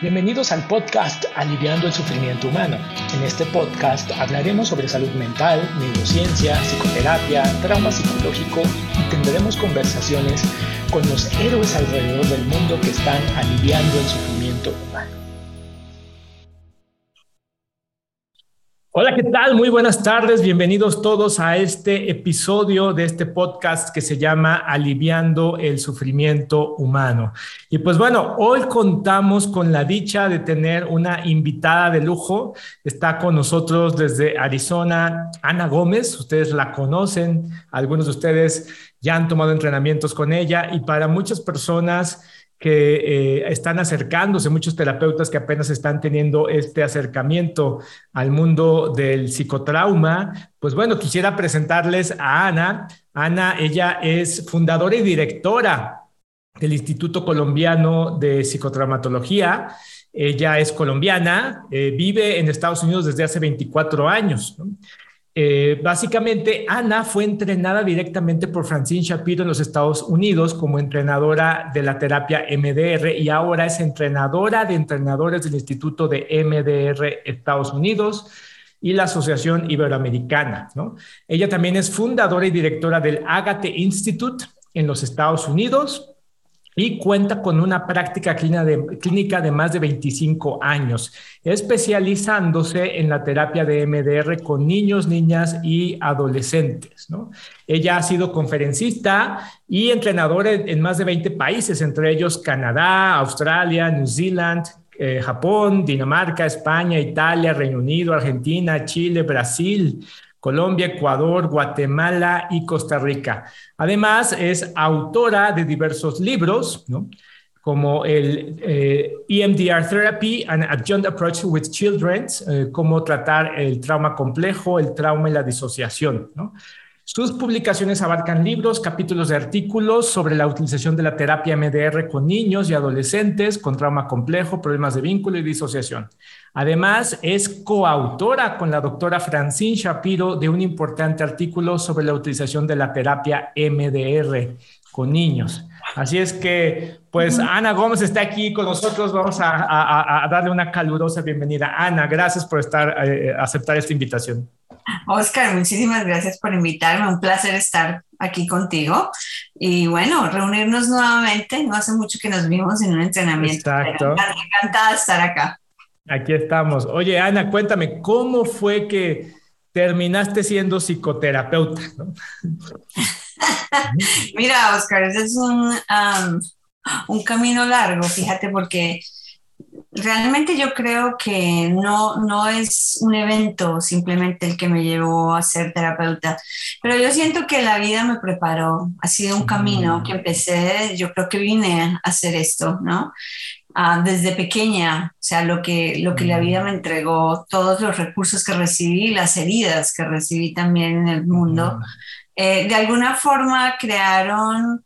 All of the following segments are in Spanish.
Bienvenidos al podcast Aliviando el Sufrimiento Humano. En este podcast hablaremos sobre salud mental, neurociencia, psicoterapia, trauma psicológico y tendremos conversaciones con los héroes alrededor del mundo que están aliviando el sufrimiento humano. Hola, ¿qué tal? Muy buenas tardes. Bienvenidos todos a este episodio de este podcast que se llama Aliviando el Sufrimiento Humano. Y pues bueno, hoy contamos con la dicha de tener una invitada de lujo. Está con nosotros desde Arizona, Ana Gómez. Ustedes la conocen, algunos de ustedes ya han tomado entrenamientos con ella y para muchas personas que eh, están acercándose, muchos terapeutas que apenas están teniendo este acercamiento al mundo del psicotrauma. Pues bueno, quisiera presentarles a Ana. Ana, ella es fundadora y directora del Instituto Colombiano de Psicotraumatología. Ella es colombiana, eh, vive en Estados Unidos desde hace 24 años. Eh, básicamente, Ana fue entrenada directamente por Francine Shapiro en los Estados Unidos como entrenadora de la terapia MDR y ahora es entrenadora de entrenadores del Instituto de MDR Estados Unidos y la Asociación Iberoamericana. Ella también es fundadora y directora del Agate Institute en los Estados Unidos y cuenta con una práctica clínica de, más de 25 años, especializándose en la terapia de MDR con niños, niñas y adolescentes. ¿no? Ella ha sido conferencista y entrenadora en, más de 20 países, entre ellos Canadá, Australia, New Zealand, eh, Japón, Dinamarca, España, Italia, Reino Unido, Argentina, Chile, Brasil, Colombia, Ecuador, Guatemala y Costa Rica. Además, es autora de diversos libros, ¿no? como el EMDR eh, e Therapy, An Adjunct Approach with Children, eh, cómo tratar el trauma complejo, el trauma y la disociación. ¿no? Sus publicaciones abarcan libros, capítulos de artículos sobre la utilización de la terapia MDR con niños y adolescentes con trauma complejo, problemas de vínculo y disociación. Además, es coautora con la doctora Francine Shapiro de un importante artículo sobre la utilización de la terapia MDR con niños. Así es que, pues Ana Gómez está aquí con nosotros. Vamos a, darle una calurosa bienvenida. Ana, gracias por estar, eh, aceptar esta invitación. Oscar, muchísimas gracias por invitarme. Un placer estar aquí contigo. Y bueno, reunirnos nuevamente. No hace mucho que nos vimos en un entrenamiento. Exacto. Encantada de estar acá. Aquí estamos. Oye, Ana, cuéntame, ¿cómo fue que terminaste siendo psicoterapeuta? Mira, Oscar, ese es un, un camino largo, fíjate, porque realmente yo creo que no, no es un evento simplemente el que me llevó a ser terapeuta, pero yo siento que la vida me preparó, ha sido un camino que empecé, yo creo que vine a hacer esto, ¿no? Ah, desde pequeña, o sea, lo que, lo que la vida me entregó, todos los recursos que recibí, las heridas que recibí también en el mundo, eh, de alguna forma crearon,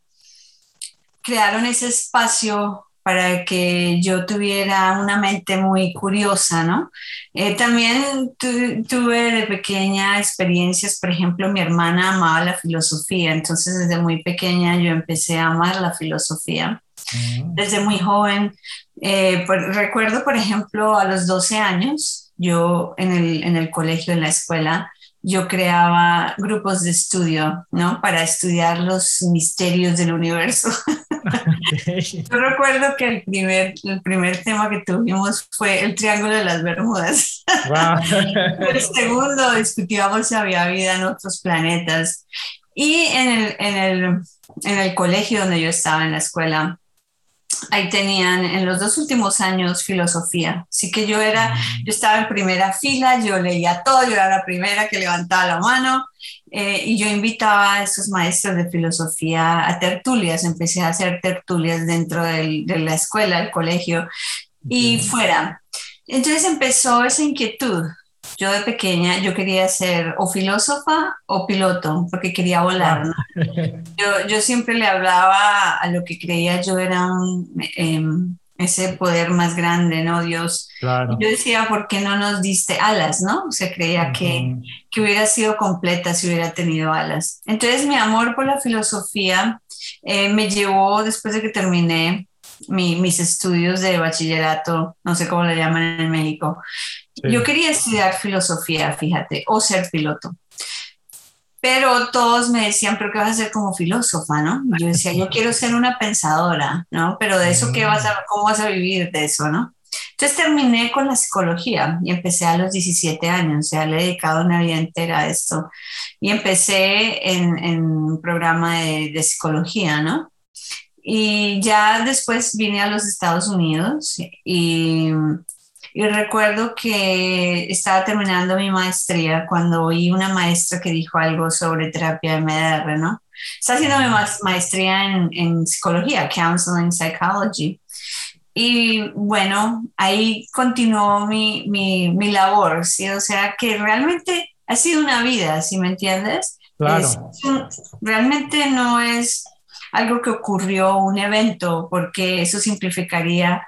crearon ese espacio para que yo tuviera una mente muy curiosa, ¿no? Eh, también tuve de pequeña experiencias, por ejemplo, mi hermana amaba la filosofía, entonces desde muy pequeña yo empecé a amar la filosofía. Mm. Desde muy joven, eh, recuerdo, por ejemplo, a los 12 años, yo en el, en el colegio, en la escuela, yo creaba grupos de estudio, ¿no? Para estudiar los misterios del universo. Yo recuerdo que el primer, el primer tema que tuvimos fue el Triángulo de las Bermudas. el segundo discutíamos si había vida en otros planetas. Y en el, en el, en el colegio donde yo estaba, en la escuela, ahí tenían en los dos últimos años filosofía. Así que yo era, yo estaba en primera fila, yo leía todo, yo era la primera que levantaba la mano eh, y yo invitaba a esos maestros de filosofía a tertulias. Empecé a hacer tertulias dentro de la escuela, el colegio y fuera. Entonces empezó esa inquietud yo de pequeña, yo quería ser o filósofa o piloto, porque quería volar. Yo, yo, siempre le hablaba a lo que creía yo era em, ese poder más grande, ¿no? Dios. Yo decía, ¿por qué no nos diste alas, no? O sea, creía que, que hubiera sido completa si hubiera tenido alas. Entonces, mi amor por la filosofía eh, me llevó, después de que terminé mis estudios de bachillerato, no sé cómo le llaman en México. Yo quería estudiar filosofía, fíjate, o ser piloto. Pero todos me decían, pero ¿qué vas a hacer como filósofa, no? Yo decía, yo quiero ser una pensadora, ¿no? Pero de eso, ¿qué vas a, ¿cómo vas a vivir de eso, no? Entonces terminé con la psicología y empecé a los 17 años, o sea, le he dedicado una vida entera a esto. Y empecé en, en un programa de, de psicología, ¿no? Y ya después vine a los Estados Unidos y, y, recuerdo que estaba terminando mi maestría cuando oí una maestra que dijo algo sobre terapia MDR, ¿no? Está haciendo mi maestría en, en psicología, Counseling Psychology. Y bueno, ahí continuó mi, mi, mi, labor, ¿sí? O sea, que realmente ha sido una vida, ¿sí me entiendes? Claro. realmente no es algo que ocurrió, un evento, porque eso simplificaría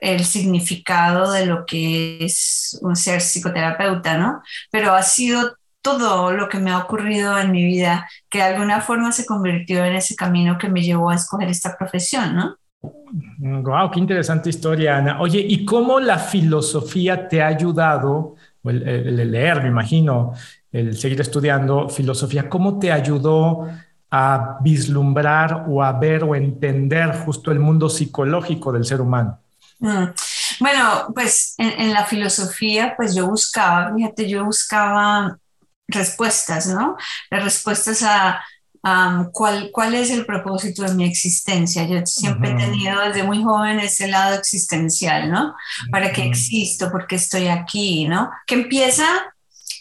el significado de lo que es un ser psicoterapeuta, ¿no? Pero ha sido todo lo que me ha ocurrido en mi vida que de alguna forma se convirtió en ese camino que me llevó a escoger esta profesión, ¿no? Wow, qué interesante historia, Ana. Oye, ¿y cómo la filosofía te ha ayudado, el, el leer, me imagino, el seguir estudiando filosofía, cómo te ayudó a vislumbrar o a ver o entender justo el mundo psicológico del ser humano? Mm. Bueno, pues en, la filosofía, pues yo buscaba, fíjate, yo buscaba respuestas, ¿no? Las respuestas a cuál, cuál es el propósito de mi existencia. Yo siempre he tenido desde muy joven ese lado existencial, ¿no? ¿Para qué existo? ¿Por qué estoy aquí? ¿No? Que empieza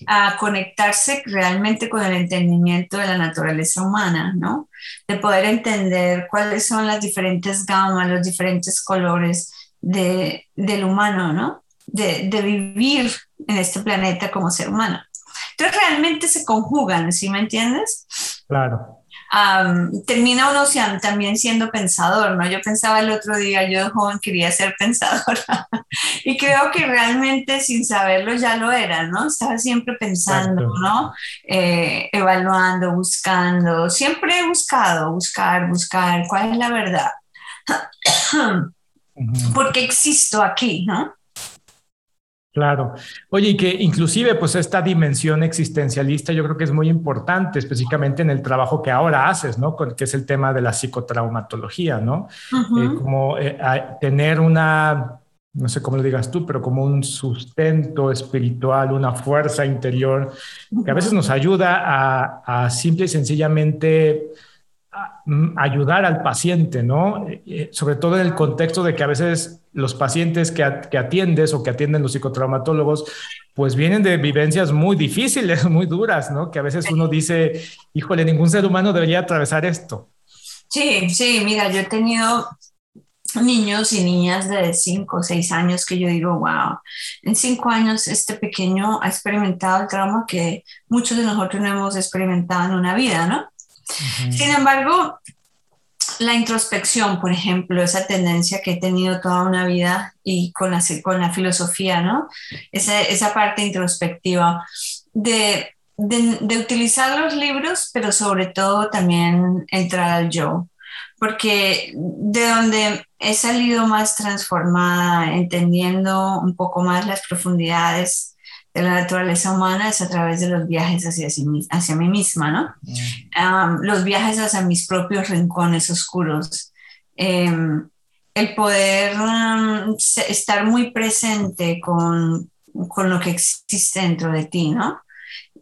a conectarse realmente con el entendimiento de la naturaleza humana, ¿no? De poder entender cuáles son las diferentes gamas, los diferentes colores de, del humano, ¿no? De, de vivir en este planeta como ser humano. Entonces realmente se conjugan, ¿sí me entiendes? Claro termina uno también siendo pensador, ¿no? Yo pensaba el otro día, yo de joven quería ser pensadora y creo que realmente sin saberlo ya lo era, ¿no? Estaba siempre pensando, ¿no? Eh, evaluando, buscando, siempre he buscado, buscar, buscar, ¿cuál es la verdad? Porque existo aquí, ¿no? Claro. Oye, y que inclusive pues esta dimensión existencialista yo creo que es muy importante, específicamente en el trabajo que ahora haces, ¿no? Que es el tema de la psicotraumatología, ¿no? Eh, como eh, tener una, no sé cómo lo digas tú, pero como un sustento espiritual, una fuerza interior que a veces nos ayuda a, a simple y sencillamente ayudar al paciente, ¿no? Eh, eh, sobre todo en el contexto de que a veces los pacientes que, atiendes o que atienden los psicotraumatólogos, pues vienen de vivencias muy difíciles, muy duras, ¿no? Que a veces uno dice, híjole, ningún ser humano debería atravesar esto. Sí, sí, mira, yo he tenido niños y niñas de 5 o 6 años que yo digo, wow, en 5 años este pequeño ha experimentado el trauma que muchos de nosotros no hemos experimentado en una vida, ¿no? Sin embargo, la introspección, por ejemplo, esa tendencia que he tenido toda una vida y con la, con la filosofía, ¿no? Esa, esa parte introspectiva de, de, de, utilizar los libros, pero sobre todo también entrar al yo, porque de donde he salido más transformada, entendiendo un poco más las profundidades de la naturaleza humana es a través de los viajes hacia, hacia mí misma, ¿no? Mm. los viajes hacia mis propios rincones oscuros. Em, el poder um, estar muy presente con, con, lo que existe dentro de ti, ¿no?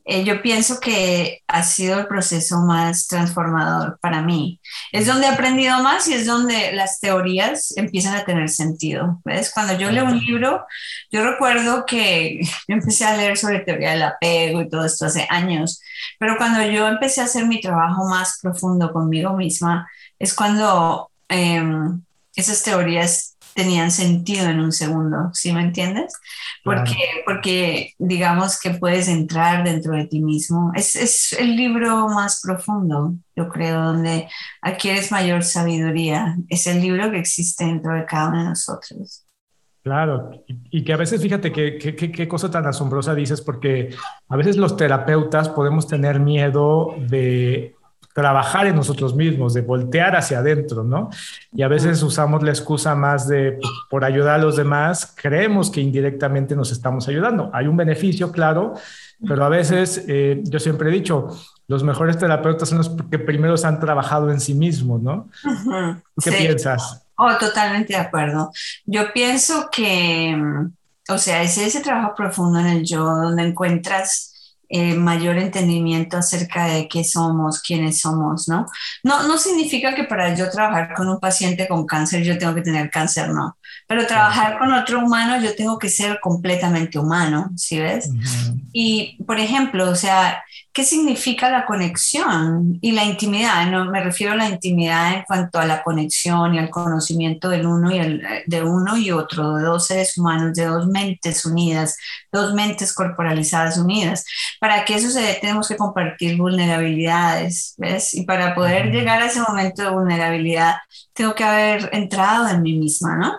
Eh, yo pienso que ha sido el proceso más transformador para mí. Es donde he aprendido más y es donde las teorías empiezan a tener sentido. ¿Ves? Cuando yo leo un libro, yo recuerdo que yo empecé a leer sobre teoría del apego y todo esto hace años, pero cuando yo empecé a hacer mi trabajo más profundo conmigo misma, es cuando em, esas teorías tenían sentido en un segundo, ¿sí me entiendes? Porque, porque digamos que puedes entrar dentro de ti mismo. Es, es, el libro más profundo, yo creo, donde adquieres mayor sabiduría. Es el libro que existe dentro de cada uno de nosotros. Claro, y, que a veces, fíjate qué cosa tan asombrosa dices, porque a veces los terapeutas podemos tener miedo de trabajar en nosotros mismos, de voltear hacia adentro, ¿no? Y a veces usamos la excusa más de por ayudar a los demás, creemos que indirectamente nos estamos ayudando. Hay un beneficio, claro, pero a veces eh, yo siempre he dicho, los mejores terapeutas son los que primero se han trabajado en sí mismos, ¿no? ¿Qué piensas? Oh, totalmente de acuerdo. Yo pienso que, o sea, es ese trabajo profundo en el yo donde encuentras eh, mayor entendimiento acerca de qué somos, quiénes somos, ¿no? ¿no? No significa que para yo trabajar con un paciente con cáncer yo tengo que tener cáncer, no. Pero trabajar con otro humano yo tengo que ser completamente humano, ¿sí ves? Y, por ejemplo, o sea, ¿qué significa la conexión y la intimidad? No, me refiero a la intimidad en cuanto a la conexión y al conocimiento del uno y el, de uno y otro, de dos seres humanos, de dos mentes unidas, dos mentes corporalizadas unidas. Para que eso se dé, tenemos que compartir vulnerabilidades, ¿ves? Y para poder llegar a ese momento de vulnerabilidad, tengo que haber entrado en mí misma, ¿no?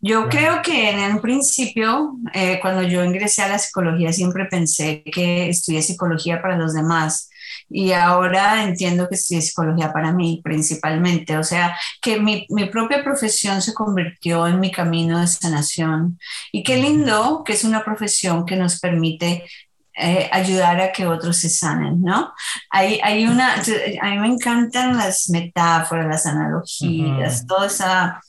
Yo creo que en un principio, eh, cuando yo ingresé a la psicología, siempre pensé que estudié psicología para los demás. Y ahora entiendo que estudié psicología para mí principalmente. O sea, que mi, mi propia profesión se convirtió en mi camino de sanación. Y qué lindo que es una profesión que nos permite eh, ayudar a que otros se sanen, ¿no? Hay, hay una, a mí me encantan las metáforas, las analogías, toda esa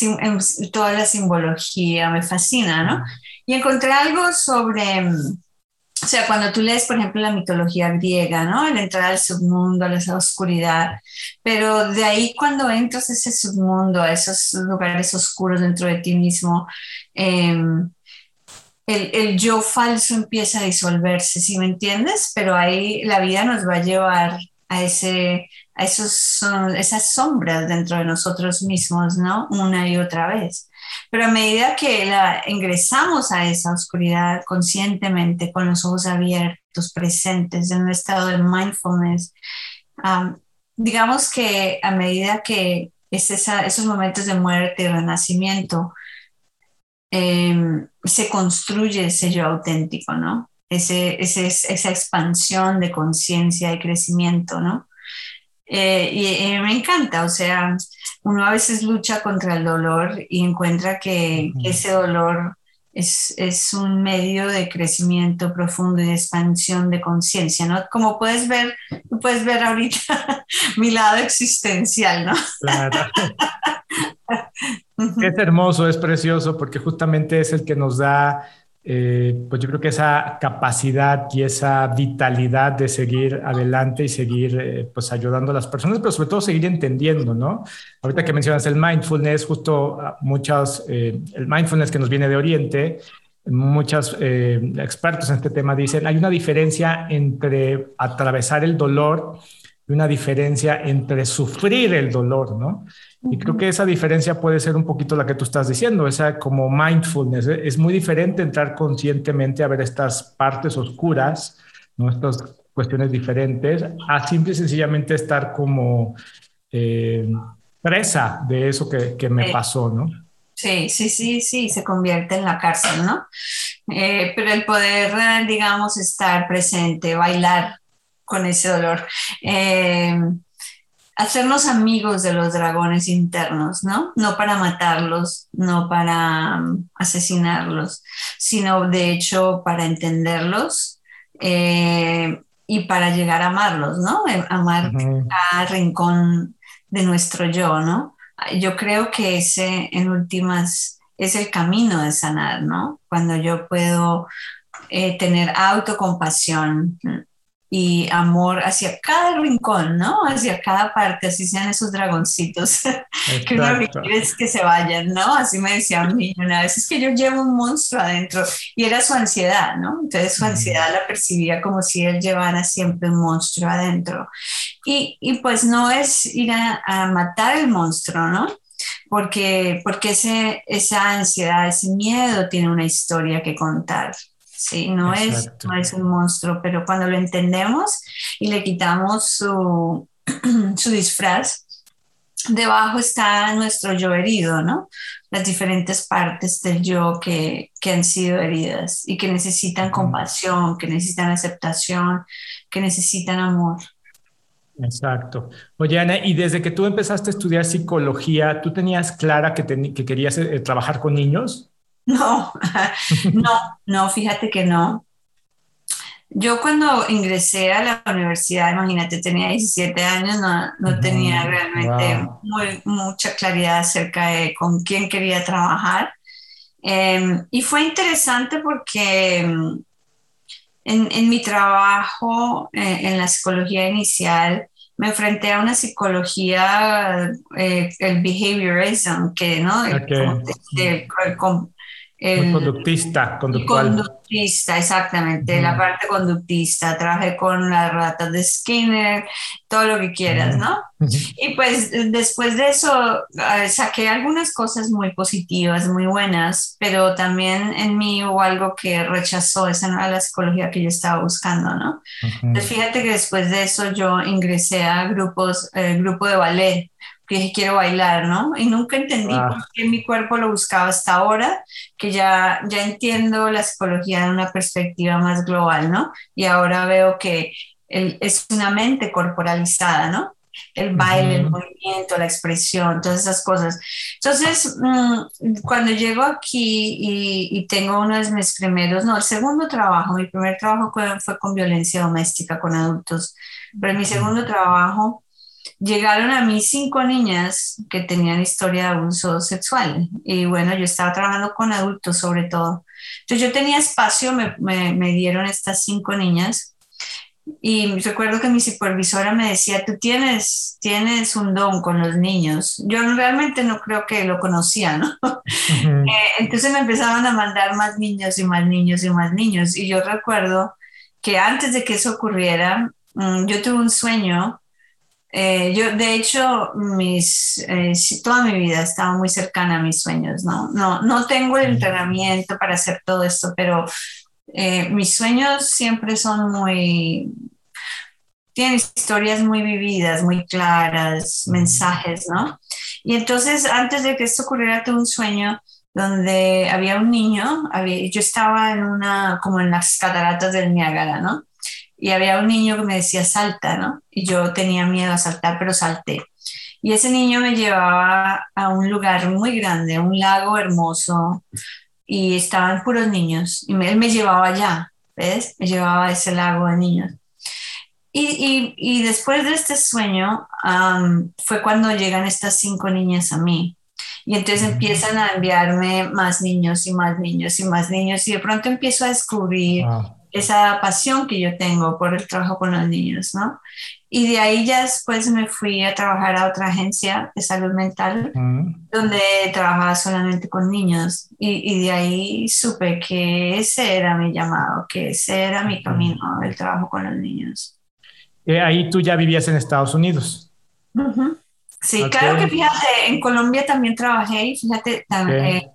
Em, toda la simbología, me fascina, ¿no? Y encontré algo sobre, o sea, cuando tú lees, por ejemplo, la mitología griega, ¿no? El entrar al submundo, a esa oscuridad, pero de ahí cuando entras a ese submundo, a esos lugares oscuros dentro de ti mismo, em, el, el, yo falso empieza a disolverse, ¿sí me entiendes? Pero ahí la vida nos va a llevar a ese a esos, esas sombras dentro de nosotros mismos, ¿no? Una y otra vez. Pero a medida que la, ingresamos a esa oscuridad conscientemente, con los ojos abiertos, presentes, en un estado de mindfulness, digamos que a medida que es esos momentos de muerte y renacimiento, em, se construye ese yo auténtico, ¿no? Ese, ese, esa expansión de conciencia y crecimiento, ¿no? Eh, y, me encanta, o sea, uno a veces lucha contra el dolor y encuentra que, ese dolor es, es, un medio de crecimiento profundo y de expansión de conciencia, ¿no? Como puedes ver, tú puedes ver ahorita mi lado existencial, ¿no? Claro. es hermoso, es precioso, porque justamente es el que nos da eh, pues yo creo que esa capacidad y esa vitalidad de seguir adelante y seguir eh, pues ayudando a las personas, pero sobre todo seguir entendiendo, ¿no? Ahorita que mencionas el mindfulness, justo ah, muchos, eh, el mindfulness que nos viene de Oriente, muchos expertos en este tema dicen, hay una diferencia entre atravesar el dolor y una diferencia entre sufrir el dolor, ¿no? Y creo que esa diferencia puede ser un poquito la que tú estás diciendo, esa como mindfulness. Es muy diferente entrar conscientemente a ver estas partes oscuras, ¿no? estas cuestiones diferentes, a simple y sencillamente estar como eh, presa de eso que, que me pasó, ¿no? Sí, sí, sí, sí, se convierte en la cárcel, ¿no? Eh, pero el poder, digamos, estar presente, bailar con ese dolor. Eh, hacernos amigos de los dragones internos, ¿no? No para matarlos, no para um, asesinarlos, sino de hecho para entenderlos eh, y para llegar a amarlos, ¿no? Amar a rincón de nuestro yo, ¿no? Yo creo que ese, en últimas, es el camino de sanar, ¿no? Cuando yo puedo eh, tener autocompasión, y amor hacia cada rincón, ¿no? Hacia cada parte, así sean esos dragoncitos que uno quiere es que se vayan, ¿no? Así me decía un niño una vez, es que yo llevo un monstruo adentro y era su ansiedad, ¿no? Entonces su ansiedad la percibía como si él llevara siempre un monstruo adentro. Y, y pues no es ir a, a, matar el monstruo, ¿no? Porque, porque ese, esa ansiedad, ese miedo tiene una historia que contar. Sí, no es, no es un monstruo, pero cuando lo entendemos y le quitamos su, su disfraz, debajo está nuestro yo herido, ¿no? Las diferentes partes del yo que, que han sido heridas y que necesitan compasión, que necesitan aceptación, que necesitan amor. Exacto. Oye, Ana, y desde que tú empezaste a estudiar psicología, ¿tú tenías clara que, que querías eh, trabajar con niños? No, no, no, fíjate que no. Yo cuando ingresé a la universidad, imagínate, tenía 17 años, no, tenía realmente mucha claridad acerca de con quién quería trabajar. Em, y fue interesante porque em, en, mi trabajo eh, en la psicología inicial me enfrenté a una psicología, eh, el behaviorism, que no, el, conductista, conductual. Conductista, exactamente, la parte conductista. Trabajé con las ratas de Skinner, todo lo que quieras, ¿no? Y pues después de eso eh, saqué algunas cosas muy positivas, muy buenas, pero también en mí hubo algo que rechazó, esa no era la psicología que yo estaba buscando, ¿no? Entonces fíjate que después de eso yo ingresé a grupos, el eh, grupo de ballet dije quiero bailar, ¿no? Y nunca entendí ah. por qué mi cuerpo lo buscaba hasta ahora, que ya, ya entiendo la psicología de una perspectiva más global, ¿no? Y ahora veo que es una mente corporalizada, ¿no? El baile, el movimiento, la expresión, todas esas cosas. Entonces, mm, cuando llego aquí y, y, tengo uno de mis primeros, no, el segundo trabajo, mi primer trabajo fue con violencia doméstica con adultos, pero mi segundo trabajo llegaron a mí cinco niñas que tenían historia de abuso sexual y bueno, yo estaba trabajando con adultos sobre todo. Entonces yo tenía espacio, me, me, dieron estas cinco niñas y recuerdo que mi supervisora me decía, tú tienes, tienes un don con los niños. Yo realmente no creo que lo conocía, ¿no? Eh, entonces me empezaban a mandar más niños y más niños y más niños. Y yo recuerdo que antes de que eso ocurriera, mm, yo tuve un sueño eh, yo, de hecho, mis, eh, toda mi vida estaba muy cercana a mis sueños, ¿no? No, no tengo el entrenamiento para hacer todo esto, pero eh, mis sueños siempre son muy, tienen historias muy vividas, muy claras, mensajes, ¿no? Y entonces, antes de que esto ocurriera, tuve un sueño donde había un niño, había, yo estaba en una, como en las cataratas del Niágara, ¿no? Y había un niño que me decía salta, ¿no? Y yo tenía miedo a saltar, pero salté. Y ese niño me llevaba a un lugar muy grande, un lago hermoso, y estaban puros niños, y él me llevaba allá, ¿ves? Me llevaba a ese lago de niños. Y, y, después de este sueño fue cuando llegan estas cinco niñas a mí. Y entonces empiezan a enviarme más niños y más niños y más niños. Y de pronto empiezo a descubrir esa pasión que yo tengo por el trabajo con los niños, ¿no? Y de ahí ya después me fui a trabajar a otra agencia de salud mental, donde trabajaba solamente con niños. Y, y, de ahí supe que ese era mi llamado, que ese era mi camino, el trabajo con los niños. Eh, ahí tú ya vivías en Estados Unidos. Sí, claro que fíjate, en Colombia también trabajé y fíjate, también, eh,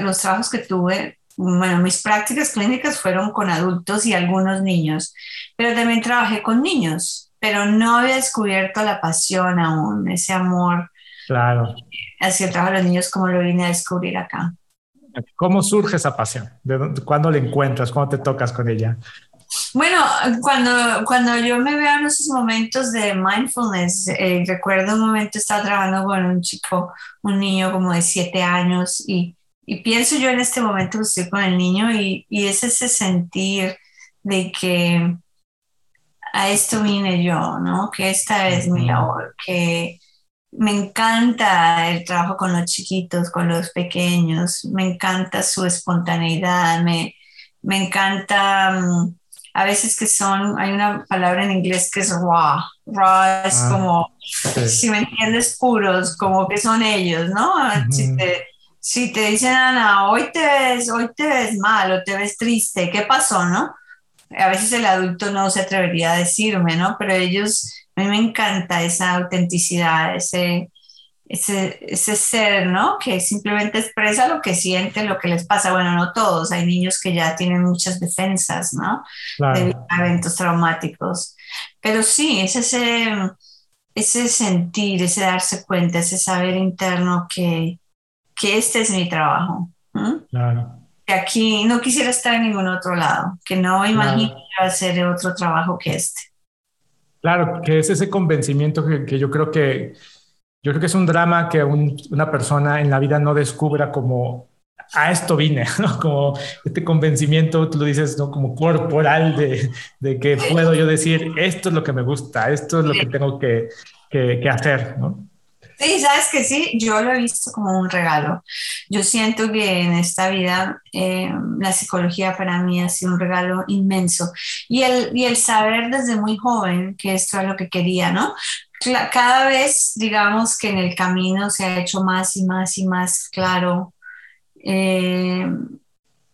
los trabajos que tuve bueno, mis prácticas clínicas fueron con adultos y algunos niños, pero también trabajé con niños, pero no había descubierto la pasión aún, ese amor claro. hacia el trabajo de los niños como lo vine a descubrir acá. ¿Cómo surge esa pasión? ¿De ¿Cuándo la encuentras? ¿Cuándo te tocas con ella? Bueno, cuando, cuando yo me veo en esos momentos de mindfulness, eh, recuerdo un momento estaba trabajando con un chico, un niño como de siete años y y pienso yo en este momento que estoy con el niño y, y es ese sentir de que a esto vine yo, ¿no? Que esta es mi labor, que me encanta el trabajo con los chiquitos, con los pequeños, me encanta su espontaneidad, me, me encanta, mm, a veces que son, hay una palabra en inglés que es raw, raw es ah, como, si me entiendes, puros, como que son ellos, ¿no? si te, si te dicen, Ana, hoy te ves, hoy te ves mal o te ves triste, ¿qué pasó, no? A veces el adulto no se atrevería a decirme, ¿no? Pero ellos, a mí me encanta esa autenticidad, ese, ese, ese ser, ¿no? Que simplemente expresa lo que siente, lo que les pasa. Bueno, no todos, hay niños que ya tienen muchas defensas, ¿no? De eventos traumáticos. Pero sí, es ese, ese sentir, ese darse cuenta, ese saber interno que, que este es mi trabajo. Claro. Que aquí no quisiera estar en ningún otro lado, que no imagino hacer otro trabajo que este. Claro, que es ese convencimiento que, yo creo que yo creo que es un drama que una persona en la vida no descubra como a esto vine, ¿no? Como este convencimiento, tú lo dices, ¿no? Como corporal de, de, que puedo yo decir, esto es lo que me gusta, esto es lo que tengo que, que, que hacer, ¿no? Sí, sabes que sí, yo lo he visto como un regalo. Yo siento que en esta vida eh, la psicología para mí ha sido un regalo inmenso y el, y el saber desde muy joven que esto es lo que quería, ¿no? Cada vez, digamos que en el camino se ha hecho más y más y más claro eh,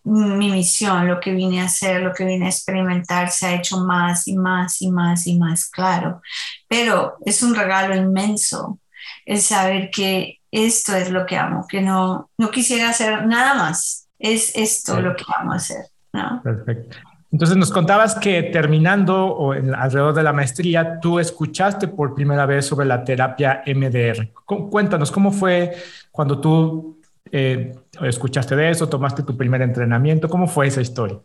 mi misión, lo que vine a hacer, lo que vine a experimentar, se ha hecho más y más y más y más claro. Pero es un regalo inmenso el saber que esto es lo que amo, que no, no quisiera hacer nada más, es esto lo que amo hacer. ¿no? Perfecto. Entonces nos contabas que terminando o alrededor de la maestría, tú escuchaste por primera vez sobre la terapia MDR. Cuéntanos, ¿cómo fue cuando tú eh, escuchaste de eso, tomaste tu primer entrenamiento? ¿Cómo fue esa historia?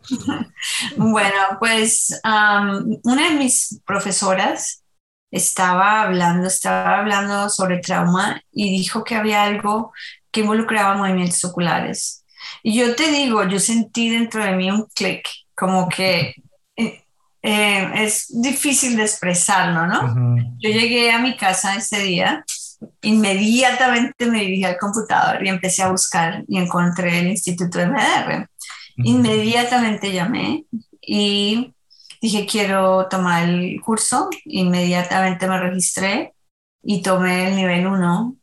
bueno, pues una de mis profesoras estaba hablando, estaba hablando sobre trauma y dijo que había algo que involucraba movimientos oculares. Y yo te digo, yo sentí dentro de mí un clic, como que eh, eh, es difícil de expresarlo, ¿no? Yo llegué a mi casa ese día, inmediatamente me dirigí al computador y empecé a buscar y encontré el Instituto MDR. Inmediatamente llamé y dije, quiero tomar el curso, inmediatamente me registré y tomé el nivel 1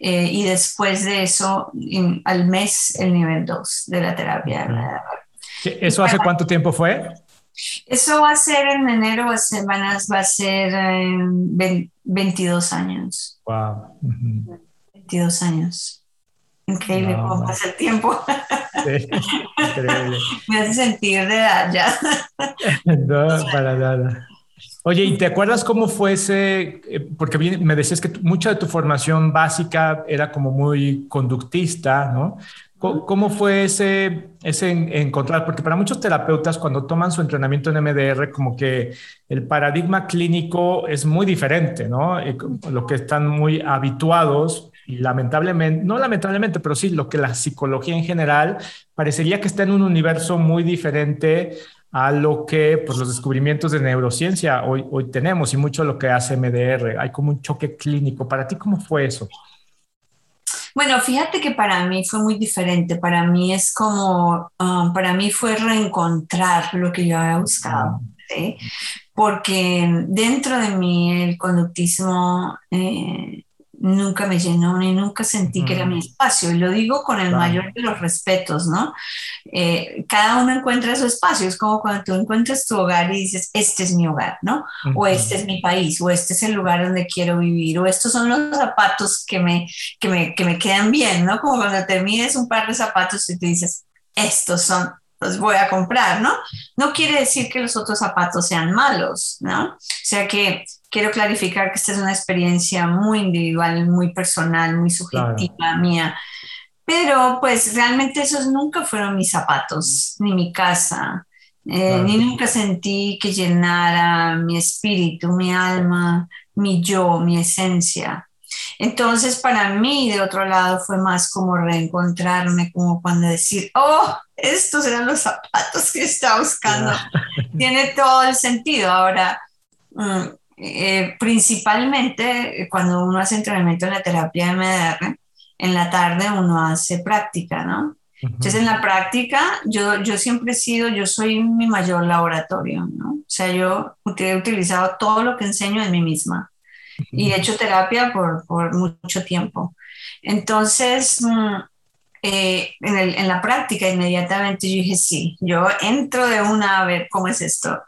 eh, y después de eso, al mes, el nivel 2 de la terapia. ¿Eso hace cuánto tiempo fue? Eso va a ser en enero, va a ser, va a ser 22 años. Wow. 22 años. Increíble cómo pasa el tiempo. Sí, increíble. Me hace sentir de edad ya. No, para nada. Oye, ¿y te acuerdas cómo fue ese? Eh, porque me decías que mucha de tu formación básica era como muy conductista, ¿no? ¿Cómo fue ese, ese encontrar? Porque para muchos terapeutas cuando toman su entrenamiento en MDR, como que el paradigma clínico es muy diferente, ¿no? Lo que están muy habituados y lamentablemente, no lamentablemente, pero sí lo que la psicología en general parecería que está en un universo muy diferente a lo que pues, los descubrimientos de neurociencia hoy, hoy tenemos y mucho lo que hace MDR. Hay como un choque clínico. ¿Para ti cómo fue eso? Bueno, fíjate que para mí fue muy diferente. Para mí es como, um, para mí fue reencontrar lo que yo había buscado. ¿sí? Porque dentro de mí el conductismo eh, nunca me llenó ni nunca sentí que era mi espacio. Y lo digo con el mayor de los respetos, ¿no? Eh, cada uno encuentra su espacio. Es como cuando tú encuentras tu hogar y dices, este es mi hogar, ¿no? O este es mi país, o este es el lugar donde quiero vivir, o estos son los zapatos que me, que me, que me quedan bien, ¿no? Como cuando termines un par de zapatos y te dices, estos son los voy a comprar, ¿no? No quiere decir que los otros zapatos sean malos, ¿no? O sea que quiero clarificar que esta es una experiencia muy individual, muy personal, muy subjetiva mía. Pero pues realmente esos nunca fueron mis zapatos, ni mi casa, eh, ni nunca sentí que llenara mi espíritu, mi alma, mi yo, mi esencia. Entonces, para mí, de otro lado, fue más como reencontrarme, como cuando decir, oh, estos eran los zapatos que estaba buscando. Tiene todo el sentido. Ahora, mm, eh, principalmente eh, cuando uno hace entrenamiento en la terapia MDR, en la tarde uno hace práctica, ¿no? Entonces, en la práctica, yo, yo siempre he sido, yo soy mi mayor laboratorio, ¿no? O sea, yo he utilizado todo lo que enseño en mí misma y he hecho terapia por, por mucho tiempo. Entonces, mm, eh, en, el, en, la práctica inmediatamente yo dije, sí, yo entro de una a ver cómo es esto.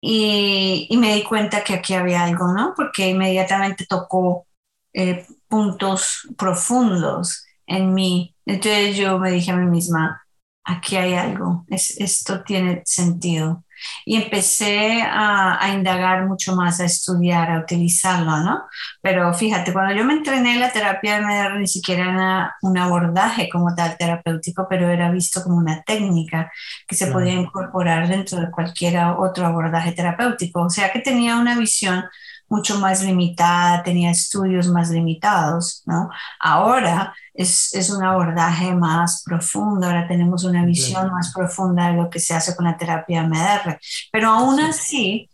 Y, me di cuenta que aquí había algo, ¿no? Porque inmediatamente tocó eh, puntos profundos en mí. Entonces yo me dije a mí misma, aquí hay algo, es, esto tiene sentido. Y empecé a, a, indagar mucho más, a estudiar, a utilizarlo, ¿no? Pero fíjate, cuando yo me entrené en la terapia de MDR ni siquiera era un abordaje como tal terapéutico, pero era visto como una técnica que se podía incorporar dentro de cualquier otro abordaje terapéutico, o sea que tenía una visión mucho más limitada, tenía estudios más limitados, ¿no? Ahora es, es, un abordaje más profundo, ahora tenemos una visión más profunda de lo que se hace con la terapia MDR, pero aún así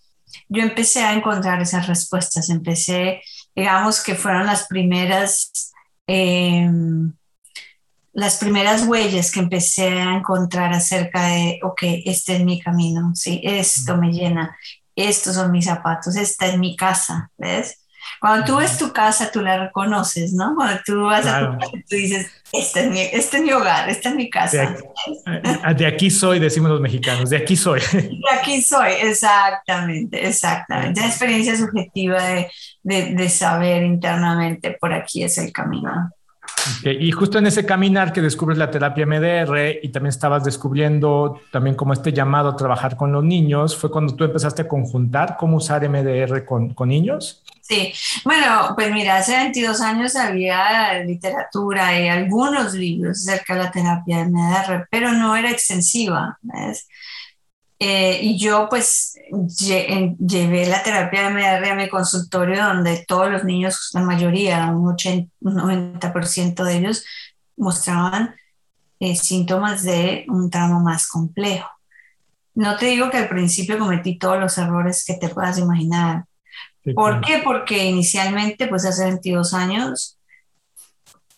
yo empecé a encontrar esas respuestas, empecé, digamos que fueron las primeras... Em, las primeras huellas que empecé a encontrar acerca de, ok, este es mi camino, sí, esto me llena, estos son mis zapatos, esta es mi casa, ¿ves? Cuando tú ves tu casa, tú la reconoces, ¿no? Cuando tú vas a tu casa, tú dices, este es, mi, este es mi hogar, esta es mi casa. De aquí, de aquí, soy, decimos los mexicanos, de aquí soy. De aquí soy, exactamente, exactamente. La experiencia subjetiva de, de, de saber internamente, por aquí es el camino. Y justo en ese caminar que descubres la terapia MDR y también estabas descubriendo también como este llamado a trabajar con los niños, fue cuando tú empezaste a conjuntar cómo usar MDR con, con niños. Sí, bueno, pues mira, hace 22 años había literatura y algunos libros acerca de la terapia MDR, pero no era extensiva. ¿ves? Eh, y yo pues llevé la terapia de MDR a mi consultorio donde todos los niños, la mayoría, un, 80, 90% de ellos mostraban eh, síntomas de un trauma más complejo. No te digo que al principio cometí todos los errores que te puedas imaginar. ¿Por qué? Porque inicialmente, pues hace 22 años,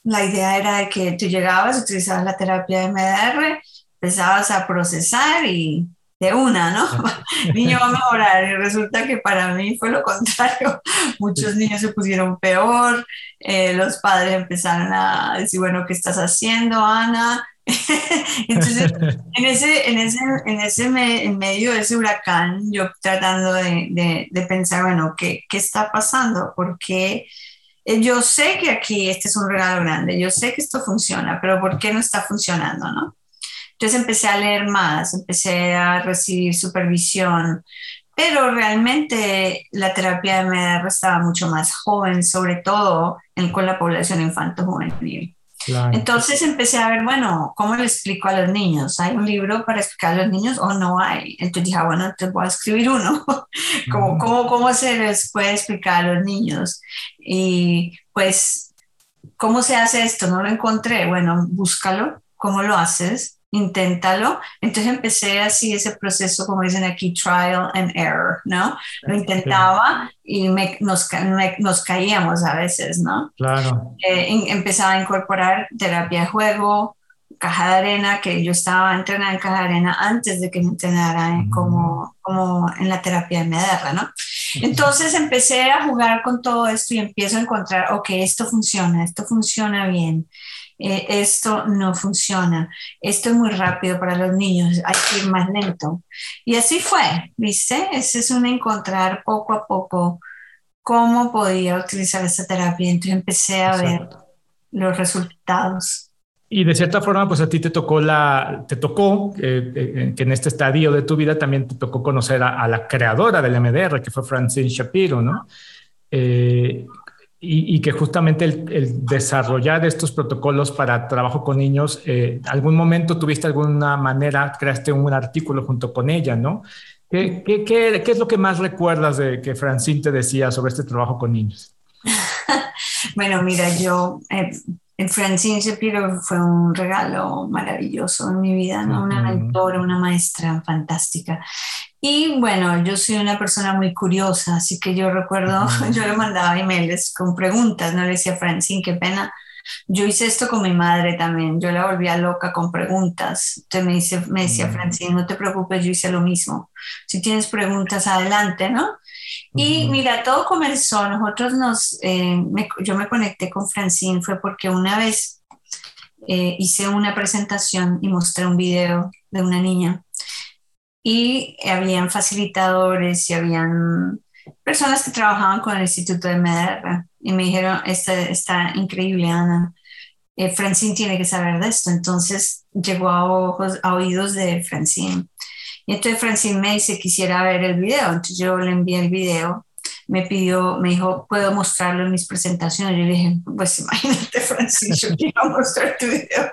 la idea era de que tú llegabas, utilizabas la terapia de MDR, empezabas a procesar y de una, ¿no? niño va a mejorar. Y resulta que para mí fue lo contrario. Muchos niños se pusieron peor, eh, los padres empezaron a decir, bueno, ¿qué estás haciendo, Ana? Entonces, en ese, en ese, en ese en medio de ese huracán, yo tratando de, de, de pensar, bueno, ¿qué, ¿qué, está pasando? Porque eh, yo sé que aquí este es un regalo grande, yo sé que esto funciona, pero ¿por qué no está funcionando, no? Entonces empecé a leer más, empecé a recibir supervisión, pero realmente la terapia de MDR estaba mucho más joven, sobre todo en, con la población infanto-juvenil. Entonces empecé a ver, bueno, ¿cómo le explico a los niños? ¿Hay un libro para explicar a los niños o no hay? Entonces dije, ah, bueno, te voy a escribir uno. ¿Cómo, cómo, ¿Cómo se les puede explicar a los niños? Y pues, ¿cómo se hace esto? No lo encontré. Bueno, búscalo. ¿Cómo lo haces? Inténtalo. Entonces empecé así ese proceso, como dicen aquí, trial and error, ¿no? Lo intentaba y nos, nos, caíamos a veces, ¿no? Claro. Eh, empezaba a incorporar terapia de juego, caja de arena, que yo estaba entrenada en caja de arena antes de que me entrenara como, como en la terapia de MDR, ¿no? Entonces empecé a jugar con todo esto y empiezo a encontrar, ok, esto funciona, esto funciona bien. Eh, esto no funciona, esto es muy rápido para los niños, hay que ir más lento. Y así fue, ¿viste? Ese es un encontrar poco a poco cómo podía utilizar esa terapia. Entonces empecé a ver los resultados. Y de cierta forma, pues a ti te tocó la, te tocó eh, eh, que en este estadio de tu vida también te tocó conocer a, la creadora del MDR, que fue Francine Shapiro, ¿no? Y, que justamente el, desarrollar estos protocolos para trabajo con niños, eh, algún momento tuviste alguna manera, creaste un artículo junto con ella, ¿no? ¿Qué, qué, qué, qué es lo que más recuerdas de que Francine te decía sobre este trabajo con niños? bueno, mira, yo, eh, Francine Shapiro fue un regalo maravilloso en mi vida, ¿no? Una mentora, una maestra fantástica. Y bueno, yo soy una persona muy curiosa, así que yo recuerdo, yo le mandaba emails con preguntas, no le decía, Francine, qué pena. Yo hice esto con mi madre también, yo la volvía loca con preguntas. Entonces me, dice, me decía, Francine, no te preocupes, yo hice lo mismo. Si tienes preguntas, adelante, ¿no? Y mira, todo comenzó, nosotros nos, eh, yo me conecté con Francine, fue porque una vez eh, hice una presentación y mostré un video de una niña y habían facilitadores y habían personas que trabajaban con el Instituto de MDR y me dijeron, está, está increíble, Ana. Eh, Francine tiene que saber de esto. Entonces llegó a, ojos, a oídos de Francine. Y entonces Francine me dice, quisiera ver el video. Entonces yo le envié el video me pidió, me dijo, ¿puedo mostrarlo en mis presentaciones? Yo le dije, pues imagínate, Francine, yo quiero mostrar tu video.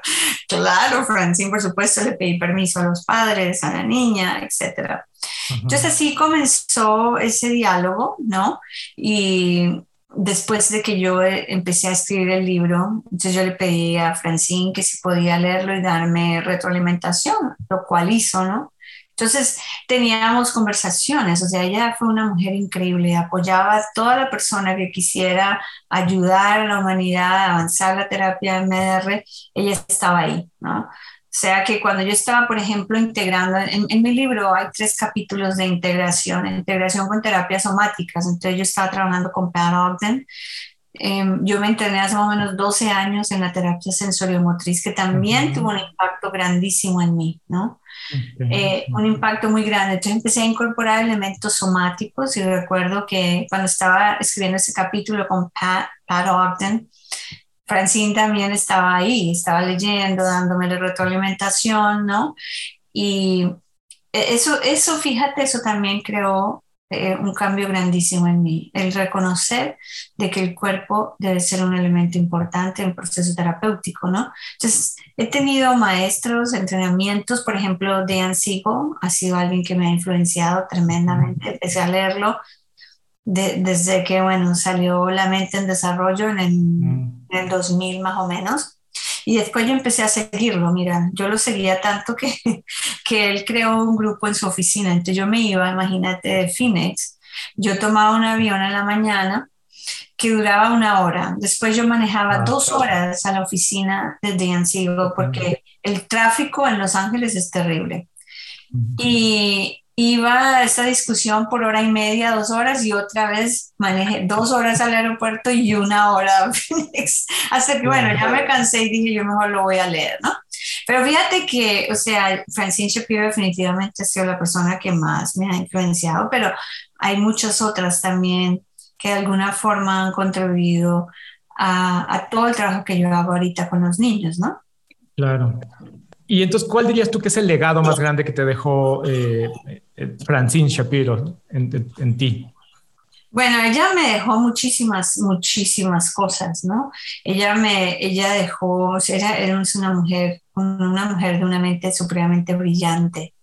Claro, Francine, por supuesto, le pedí permiso a los padres, a la niña, etc. Entonces así comenzó ese diálogo, ¿no? Y después de que yo eh, empecé a escribir el libro, entonces yo le pedí a Francine que si podía leerlo y darme retroalimentación, lo cual hizo, ¿no? Entonces teníamos conversaciones, o sea, ella fue una mujer increíble, apoyaba a toda la persona que quisiera ayudar a la humanidad a avanzar la terapia de MDR, ella estaba ahí, ¿no? O sea que cuando yo estaba, por ejemplo, integrando, en, mi libro hay tres capítulos de integración, integración con terapias somáticas, entonces yo estaba trabajando con Pat Ogden, em, yo me interné hace más o menos 12 años en la terapia sensoriomotriz, que también tuvo un impacto grandísimo en mí, ¿no? Eh, un impacto muy grande. Entonces empecé a incorporar elementos somáticos y recuerdo que cuando estaba escribiendo ese capítulo con Pat, Pat Ogden, Francine también estaba ahí, estaba leyendo, dándome la retroalimentación, ¿no? Y eso, eso, fíjate, eso también creó eh, un cambio grandísimo en mí, el reconocer de que el cuerpo debe ser un elemento importante en el proceso terapéutico, ¿no? Entonces, he tenido maestros, entrenamientos, por ejemplo, Dan Siegel ha sido alguien que me ha influenciado tremendamente, empecé a leerlo desde que, bueno, salió La mente en desarrollo en el, en el 2000 más o menos. Y después yo empecé a seguirlo, mira, yo lo seguía tanto que, que él creó un grupo en su oficina. Entonces yo me iba, imagínate, de Phoenix. Yo tomaba un avión en la mañana que duraba una hora. Después yo manejaba dos horas a la oficina de Dan Siegel porque el tráfico en Los Ángeles es terrible. Y, iba a esa discusión por hora y media, dos horas, y otra vez manejé dos horas al aeropuerto y una hora Hasta que, bueno, ya me cansé y dije, yo mejor lo voy a leer, ¿no? Pero fíjate que, o sea, Francine Shapiro definitivamente ha sido la persona que más me ha influenciado, pero hay muchas otras también que de alguna forma han contribuido a, a todo el trabajo que yo hago ahorita con los niños, ¿no? Claro. Y entonces, ¿cuál dirías tú que es el legado más grande que te dejó eh, eh, Francine Shapiro en, ti? Bueno, ella me dejó muchísimas, muchísimas cosas, ¿no? Ella me, ella dejó, era, era una mujer, una mujer de una mente supremamente brillante.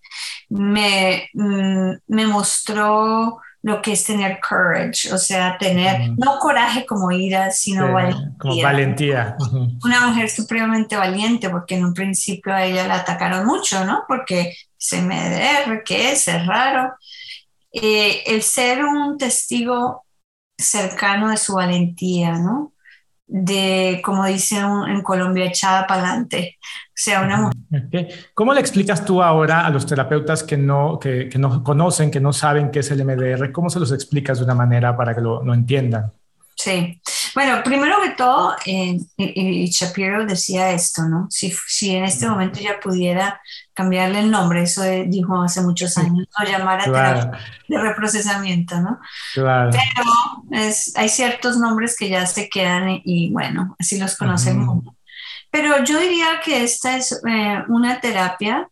Me, mm, me mostró lo que es tener courage, o sea, tener no coraje como ira, sino valentía. Como valentía. Una mujer supremamente valiente, porque en un principio a ella la atacaron mucho, ¿no? Porque se me ¿qué es? Es raro. Eh, el ser un testigo cercano de su valentía, ¿no? De, como dicen en Colombia, echada para adelante. O sea, una mujer. ¿Cómo le explicas tú ahora a los terapeutas que no, que, que, no conocen, que no saben qué es el MDR? ¿Cómo se los explicas de una manera para que lo, lo entiendan? Sí, bueno, primero que todo, eh, y, Shapiro decía esto, ¿no? Si, si, en este momento ya pudiera cambiarle el nombre, eso dijo hace muchos años, o llamar a terapia de reprocesamiento, ¿no? Claro. Pero es, hay ciertos nombres que ya se quedan y, bueno, así los conocemos. Pero yo diría que esta es eh, una terapia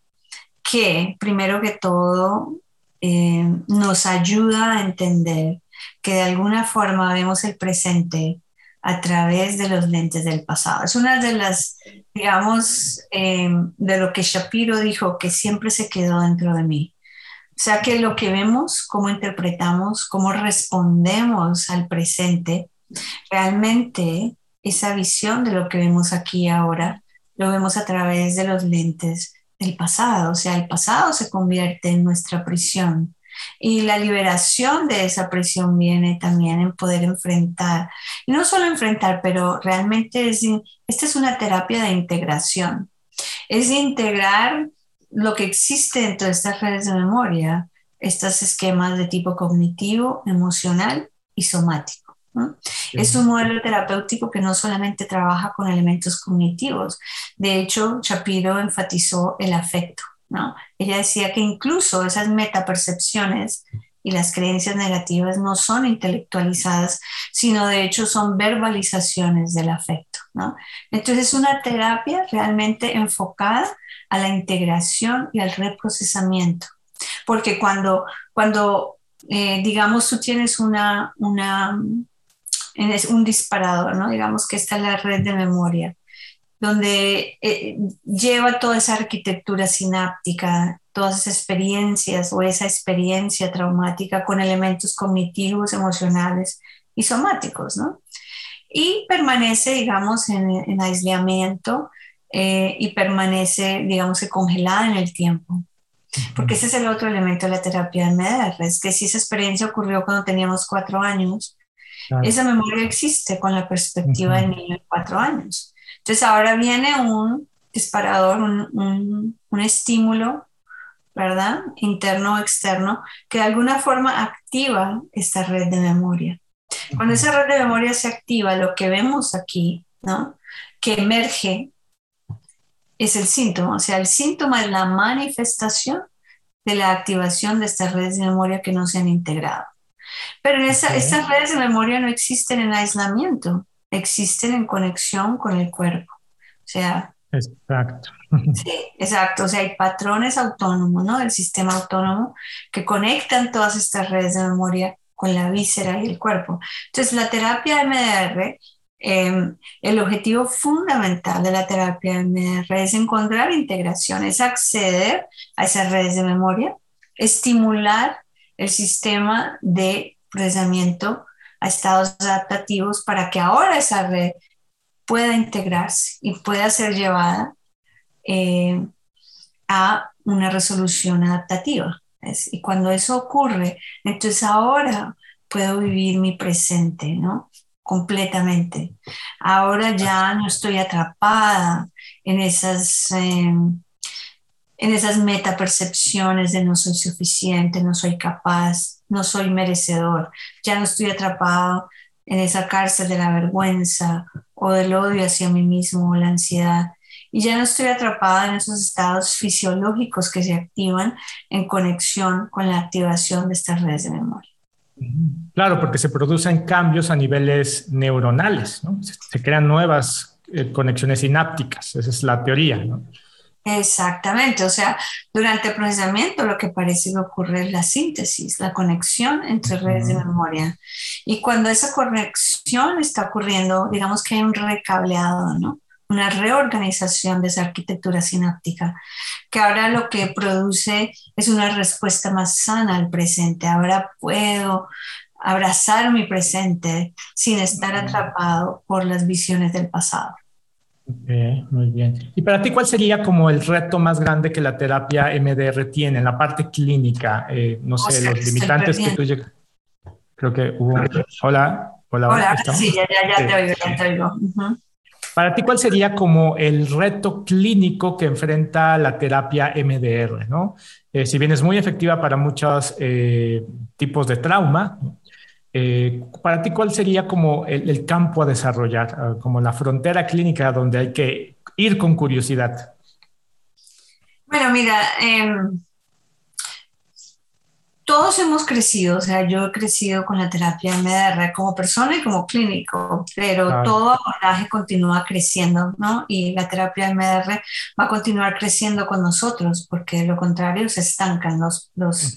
que, primero que todo, eh, nos ayuda a entender que de alguna forma vemos el presente a través de los lentes del pasado. Es una de las, digamos, em, de lo que Shapiro dijo, que siempre se quedó dentro de mí. O sea que lo que vemos, cómo interpretamos, cómo respondemos al presente, realmente esa visión de lo que vemos aquí ahora, lo vemos a través de los lentes del pasado. O sea, el pasado se convierte en nuestra prisión y la liberación de esa presión viene también en poder enfrentar, y no solo enfrentar, pero realmente es, esta es una terapia de integración, es integrar lo que existe dentro de estas redes de memoria, estos esquemas de tipo cognitivo, emocional y somático. Es un modelo terapéutico que no solamente trabaja con elementos cognitivos, de hecho, Shapiro enfatizó el afecto. ¿no? Ella decía que incluso esas metapercepciones y las creencias negativas no son intelectualizadas, sino de hecho son verbalizaciones del afecto, ¿no? Entonces es una terapia realmente enfocada a la integración y al reprocesamiento. Porque cuando, cuando eh, digamos, tú tienes una, una, un disparador, ¿no? Digamos que está la red de memoria, donde eh, lleva toda esa arquitectura sináptica, todas esas experiencias o esa experiencia traumática con elementos cognitivos, emocionales y somáticos, ¿no? Y permanece, digamos, en, aislamiento eh, y permanece, digamos, congelada en el tiempo. Porque ese es el otro elemento de la terapia de MDR, es que si esa experiencia ocurrió cuando teníamos cuatro años, esa memoria existe con la perspectiva del niño de cuatro años. Entonces ahora viene un disparador, un, un, estímulo, ¿verdad? Interno o externo, que de alguna forma activa esta red de memoria. Cuando esa red de memoria se activa, lo que vemos aquí, ¿no? Que emerge es el síntoma, o sea, el síntoma es la manifestación de la activación de estas redes de memoria que no se han integrado. Pero en estas redes de memoria no existen en aislamiento, existen en conexión con el cuerpo. O sea, exacto. Sí, exacto. O sea, hay patrones autónomos, ¿no? Del sistema autónomo que conectan todas estas redes de memoria con la víscera y el cuerpo. Entonces, la terapia MDR Em, el objetivo fundamental de la terapia MDR es encontrar integración, es acceder a esas redes de memoria, estimular el sistema de procesamiento a estados adaptativos para que ahora esa red pueda integrarse y pueda ser llevada eh, a una resolución adaptativa. Y cuando eso ocurre, entonces ahora puedo vivir mi presente, ¿no? completamente. Ahora ya no estoy atrapada en esas, em, en esas metapercepciones de no soy suficiente, no soy capaz, no soy merecedor. Ya no estoy atrapado en esa cárcel de la vergüenza o del odio hacia mí mismo o la ansiedad. Y ya no estoy atrapada en esos estados fisiológicos que se activan en conexión con la activación de estas redes de memoria. Claro, porque se producen cambios a niveles neuronales. Se, crean nuevas eh, conexiones sinápticas, esa es la teoría. Exactamente, o sea, durante el procesamiento lo que parece que ocurre es la síntesis, la conexión entre redes de memoria. Y cuando esa conexión está ocurriendo, digamos que hay un recableado, ¿no? una reorganización de esa arquitectura sináptica, que ahora lo que produce es una respuesta más sana al presente. Ahora puedo abrazar mi presente sin estar atrapado por las visiones del pasado. Muy bien. ¿Y para ti cuál sería como el reto más grande que la terapia MDR tiene en la parte clínica? Eh, no sé, los limitantes que tú llegas. Creo que hubo... Hola, hola. Hola, sí, ya, ya, te oigo, ya te oigo. Para ti, ¿cuál sería como el reto clínico que enfrenta la terapia MDR? ¿no? Eh, si bien es muy efectiva para muchos eh, tipos de trauma, eh, para ti, ¿cuál sería como el, campo a desarrollar, ah, como la frontera clínica donde hay que ir con curiosidad? Bueno, mira, em, todos hemos crecido, o sea, yo he crecido con la terapia MDR como persona y como clínico, pero todo abordaje continúa creciendo, ¿no? Y la terapia MDR va a continuar creciendo con nosotros, porque de lo contrario se estancan los, los,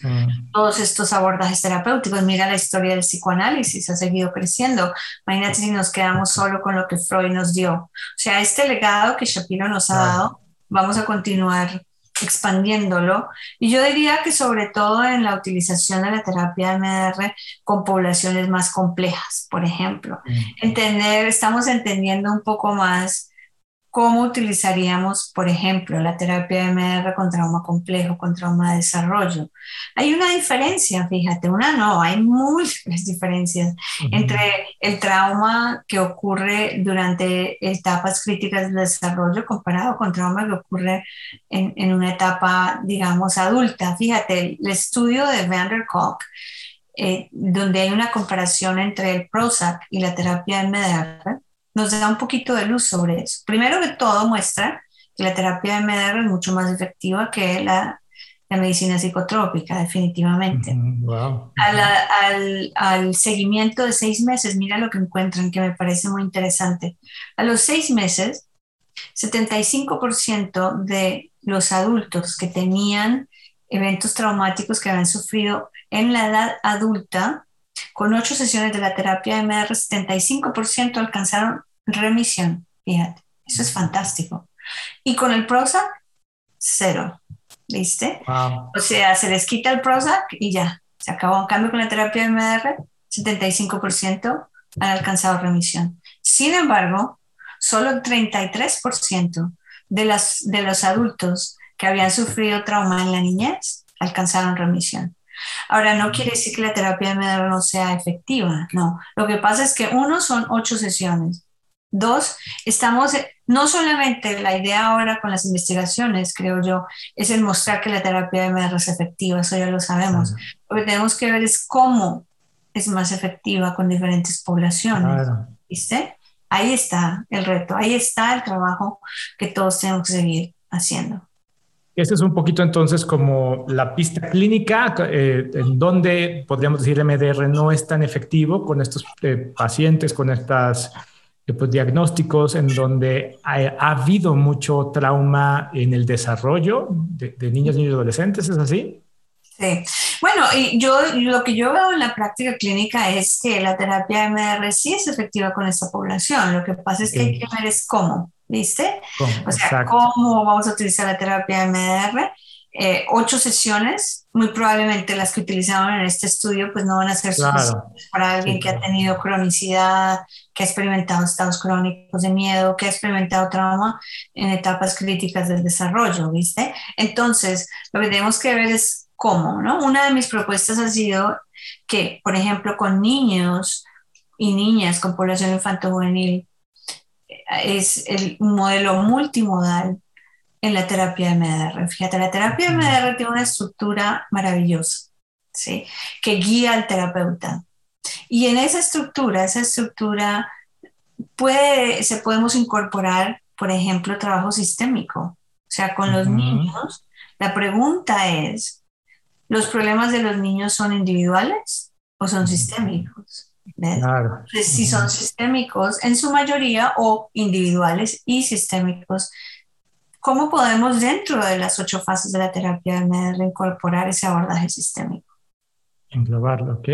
todos estos abordajes terapéuticos. Mira la historia del psicoanálisis, ha seguido creciendo. Imagínate si nos quedamos solo con lo que Freud nos dio. O sea, este legado que Shapiro nos ha dado, vamos a continuar expandiéndolo. Y yo diría que sobre todo en la utilización de la terapia MDR con poblaciones más complejas, por ejemplo. Entender, estamos entendiendo un poco más ¿Cómo utilizaríamos, por ejemplo, la terapia MR con trauma complejo, con trauma de desarrollo? Hay una diferencia, fíjate, una no, hay múltiples diferencias entre el trauma que ocurre durante etapas críticas del desarrollo comparado con trauma que ocurre en, una etapa, digamos, adulta. Fíjate, el estudio de Van der Kolk, eh, donde hay una comparación entre el Prozac y la terapia MDR, nos da un poquito de luz sobre eso. Primero que todo muestra que la terapia de MDR es mucho más efectiva que la, la medicina psicotrópica, definitivamente. al, al, seguimiento de seis meses, mira lo que encuentran que me parece muy interesante. A los seis meses, 75% de los adultos que tenían eventos traumáticos que habían sufrido en la edad adulta. Con ocho sesiones de la terapia MR, 75% alcanzaron remisión. Fíjate, eso es fantástico. Y con el Prozac, cero. ¿Viste? O sea, se les quita el Prozac y ya, se acabó. En cambio, con la terapia MR, 75% han alcanzado remisión. Sin embargo, solo el 33% de, las, de los adultos que habían sufrido trauma en la niñez alcanzaron remisión. Ahora, no quiere decir que la terapia MR no sea efectiva, no. Lo que pasa es que uno son ocho sesiones. Dos, estamos, no solamente la idea ahora con las investigaciones, creo yo, es el mostrar que la terapia MR es efectiva, eso ya lo sabemos. Lo que tenemos que ver es cómo es más efectiva con diferentes poblaciones. ¿Viste? Ahí está el reto, ahí está el trabajo que todos tenemos que seguir haciendo. Ese es un poquito entonces como la pista clínica eh, en donde podríamos decir MDR no es tan efectivo con estos eh, pacientes, con estos eh, pues, diagnósticos en donde ha, habido mucho trauma en el desarrollo de, de niños, niños y adolescentes, ¿es así? Sí. Bueno, y yo lo que yo veo en la práctica clínica es que la terapia MR sí es efectiva con esta población. Lo que pasa es que hay que ver es cómo, ¿viste? O sea, cómo vamos a utilizar la terapia MR. Eh, ocho sesiones, muy probablemente las que utilizaron en este estudio, pues no van a ser suficientes para alguien que ha tenido cronicidad, que ha experimentado estados crónicos de miedo, que ha experimentado trauma en etapas críticas del desarrollo, ¿viste? Entonces, lo que tenemos que ver es cómo, ¿no? Una de mis propuestas ha sido que, por ejemplo, con niños y niñas con población infanto-juvenil, es el modelo multimodal en la terapia MDR. Fíjate, la terapia MDR tiene una estructura maravillosa, ¿sí? Que guía al terapeuta. Y en esa estructura, esa estructura puede, se podemos incorporar, por ejemplo, trabajo sistémico. O sea, con los niños, la pregunta es, ¿Los problemas de los niños son individuales o son sistémicos? Claro. si son sistémicos en su mayoría o individuales y sistémicos, ¿cómo podemos dentro de las ocho fases de la terapia de MDR incorporar ese abordaje sistémico? Englobarlo, ¿ok?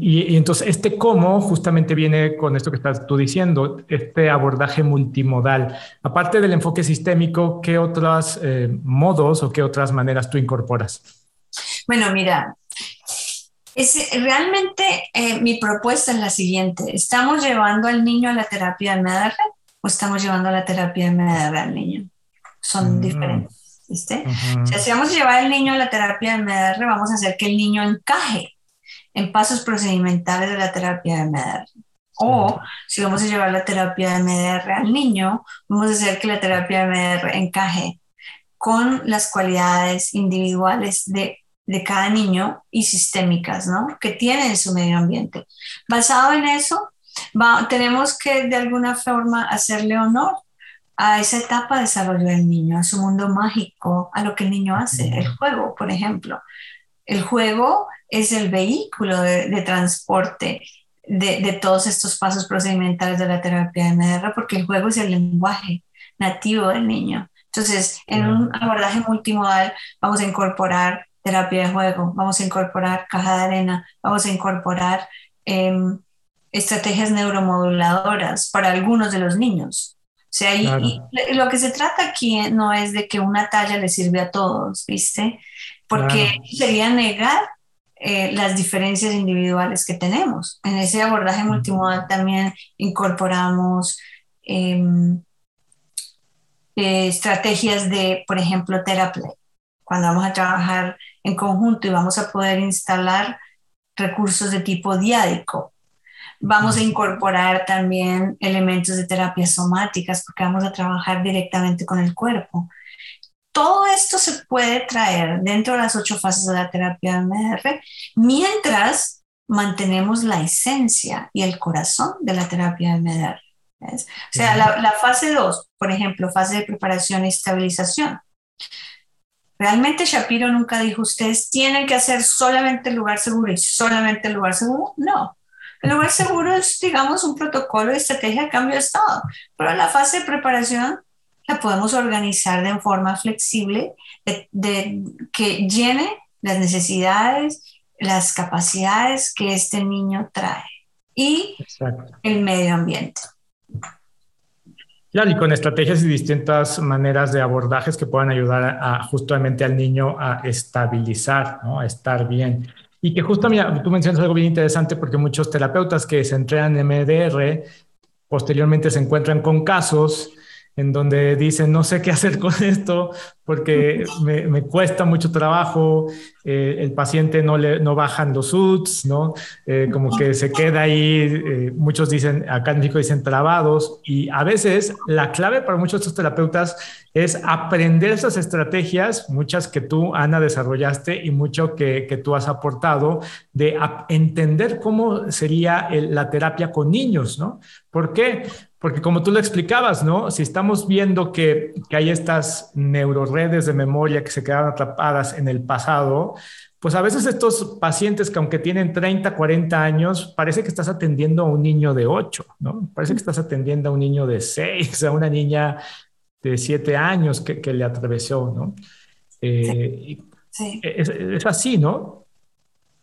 Y, entonces este cómo justamente viene con esto que estás tú diciendo, este abordaje multimodal. Aparte del enfoque sistémico, ¿qué otros eh, modos o qué otras maneras tú incorporas? Bueno, mira, es, realmente eh, mi propuesta es la siguiente. ¿Estamos llevando al niño a la terapia MDR o estamos llevando a la terapia MDR al niño? Son mm. diferentes, ¿viste? si vamos a llevar al niño a la terapia MDR, vamos a hacer que el niño encaje en pasos procedimentales de la terapia MDR. O si vamos a llevar la terapia MDR al niño, vamos a hacer que la terapia MDR encaje con las cualidades individuales de de cada niño y sistémicas, ¿no? Que tiene en su medio ambiente. Basado en eso, tenemos que de alguna forma hacerle honor a esa etapa de desarrollo del niño, a su mundo mágico, a lo que el niño hace, el juego, por ejemplo. El juego es el vehículo de, transporte de, de, todos estos pasos procedimentales de la terapia de MDR, porque el juego es el lenguaje nativo del niño. Entonces, en un abordaje multimodal vamos a incorporar terapia de juego, vamos a incorporar caja de arena, vamos a incorporar em, estrategias neuromoduladoras para algunos de los niños. O sea, lo que se trata aquí no es de que una talla le sirve a todos, ¿viste? Porque sería negar eh, las diferencias individuales que tenemos. En ese abordaje multimodal también incorporamos em, eh, estrategias de, por ejemplo, terapia cuando vamos a trabajar en conjunto y vamos a poder instalar recursos de tipo diádico. Vamos a incorporar también elementos de terapias somáticas porque vamos a trabajar directamente con el cuerpo. Todo esto se puede traer dentro de las ocho fases de la terapia MR mientras mantenemos la esencia y el corazón de la terapia MR. O sea, la, la fase 2, por ejemplo, fase de preparación y estabilización ¿Realmente Shapiro nunca dijo, ustedes tienen que hacer solamente el lugar seguro y solamente el lugar seguro? No. El lugar seguro es, digamos, un protocolo de estrategia de cambio de estado, pero la fase de preparación la podemos organizar de forma flexible, de, que llene las necesidades, las capacidades que este niño trae y el medio ambiente. Claro, y con estrategias y distintas maneras de abordajes que puedan ayudar a, justamente al niño a estabilizar, ¿no? a estar bien. Y que justo, mira, tú mencionas algo bien interesante porque muchos terapeutas que se entrenan en MDR posteriormente se encuentran con casos en donde dicen, no sé qué hacer con esto porque me, cuesta mucho trabajo, eh, el paciente no, le, no bajan los UTS, ¿no? Eh, como que se queda ahí, eh, muchos dicen, acá en México dicen trabados, y a veces la clave para muchos de estos terapeutas es aprender esas estrategias, muchas que tú, Ana, desarrollaste y mucho que, que tú has aportado, de entender cómo sería la terapia con niños, ¿no? ¿Por qué? Porque como tú lo explicabas, ¿no? Si estamos viendo que, hay estas neuroredes de memoria que se quedan atrapadas en el pasado, pues a veces estos pacientes que aunque tienen 30, 40 años, parece que estás atendiendo a un niño de 8, ¿no? Parece que estás atendiendo a un niño de 6, a una niña de 7 años que, le atravesó, ¿no? Eh, sí. es, así, ¿no?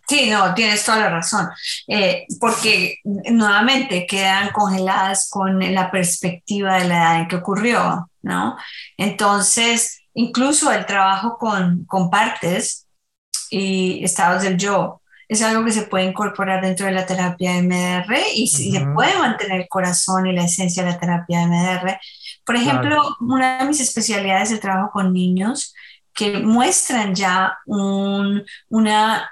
Sí, no, tienes toda la razón, eh, porque nuevamente quedan congeladas con la perspectiva de la edad en que ocurrió, ¿no? Entonces, incluso el trabajo con, con partes y estados del yo es algo que se puede incorporar dentro de la terapia MDR y, se puede mantener el corazón y la esencia de la terapia MDR. Por ejemplo, una de mis especialidades es el trabajo con niños que muestran ya un, una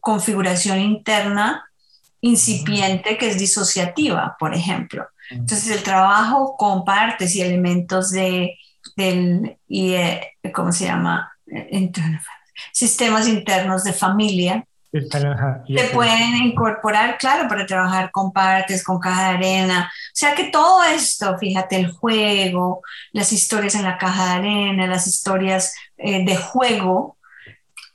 configuración interna incipiente que es disociativa, por ejemplo. Entonces, el trabajo con partes y elementos de, del, y, ¿cómo se llama? Sistemas internos de familia. Se pueden incorporar, claro, para trabajar con partes, con caja de arena. O sea que todo esto, fíjate, el juego, las historias en la caja de arena, las historias eh, de juego,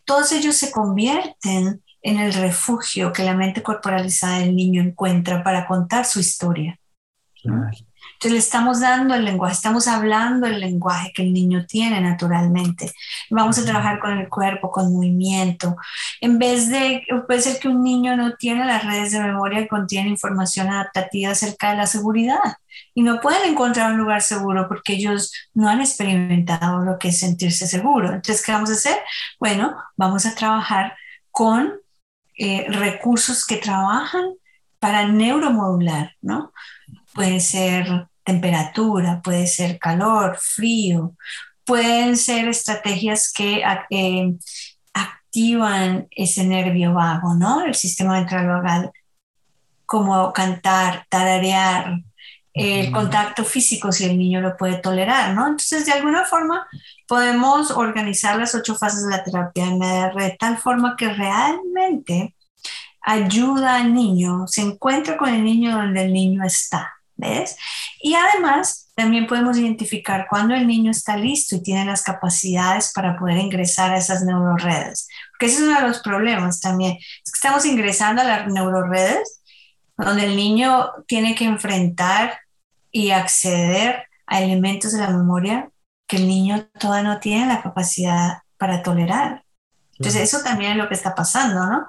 todos ellos se convierten en el refugio que la mente corporalizada del niño encuentra para contar su historia. Entonces le estamos dando el lenguaje, estamos hablando el lenguaje que el niño tiene naturalmente. Vamos a trabajar con el cuerpo, con movimiento. En vez de, puede ser que un niño no tiene las redes de memoria que contienen información adaptativa acerca de la seguridad y no pueden encontrar un lugar seguro porque ellos no han experimentado lo que es sentirse seguro. Entonces, ¿qué vamos a hacer? Bueno, vamos a trabajar con eh, recursos que trabajan para neuromodular, ¿no? Puede ser temperatura, puede ser calor, frío, pueden ser estrategias que eh, activan ese nervio vago, ¿no? El sistema ventral vagal, como cantar, tararear, el contacto físico si el niño lo puede tolerar, ¿no? Entonces, de alguna forma, podemos organizar las ocho fases de la terapia MDR de tal forma que realmente ayuda al niño, se encuentra con el niño donde el niño está, ¿ves? Y además, también podemos identificar cuando el niño está listo y tiene las capacidades para poder ingresar a esas neuroredes. Porque ese es uno de los problemas también. Es que estamos ingresando a las neuroredes donde el niño tiene que enfrentar y acceder a elementos de la memoria que el niño todavía no tiene la capacidad para tolerar. Entonces, eso también es lo que está pasando, ¿no?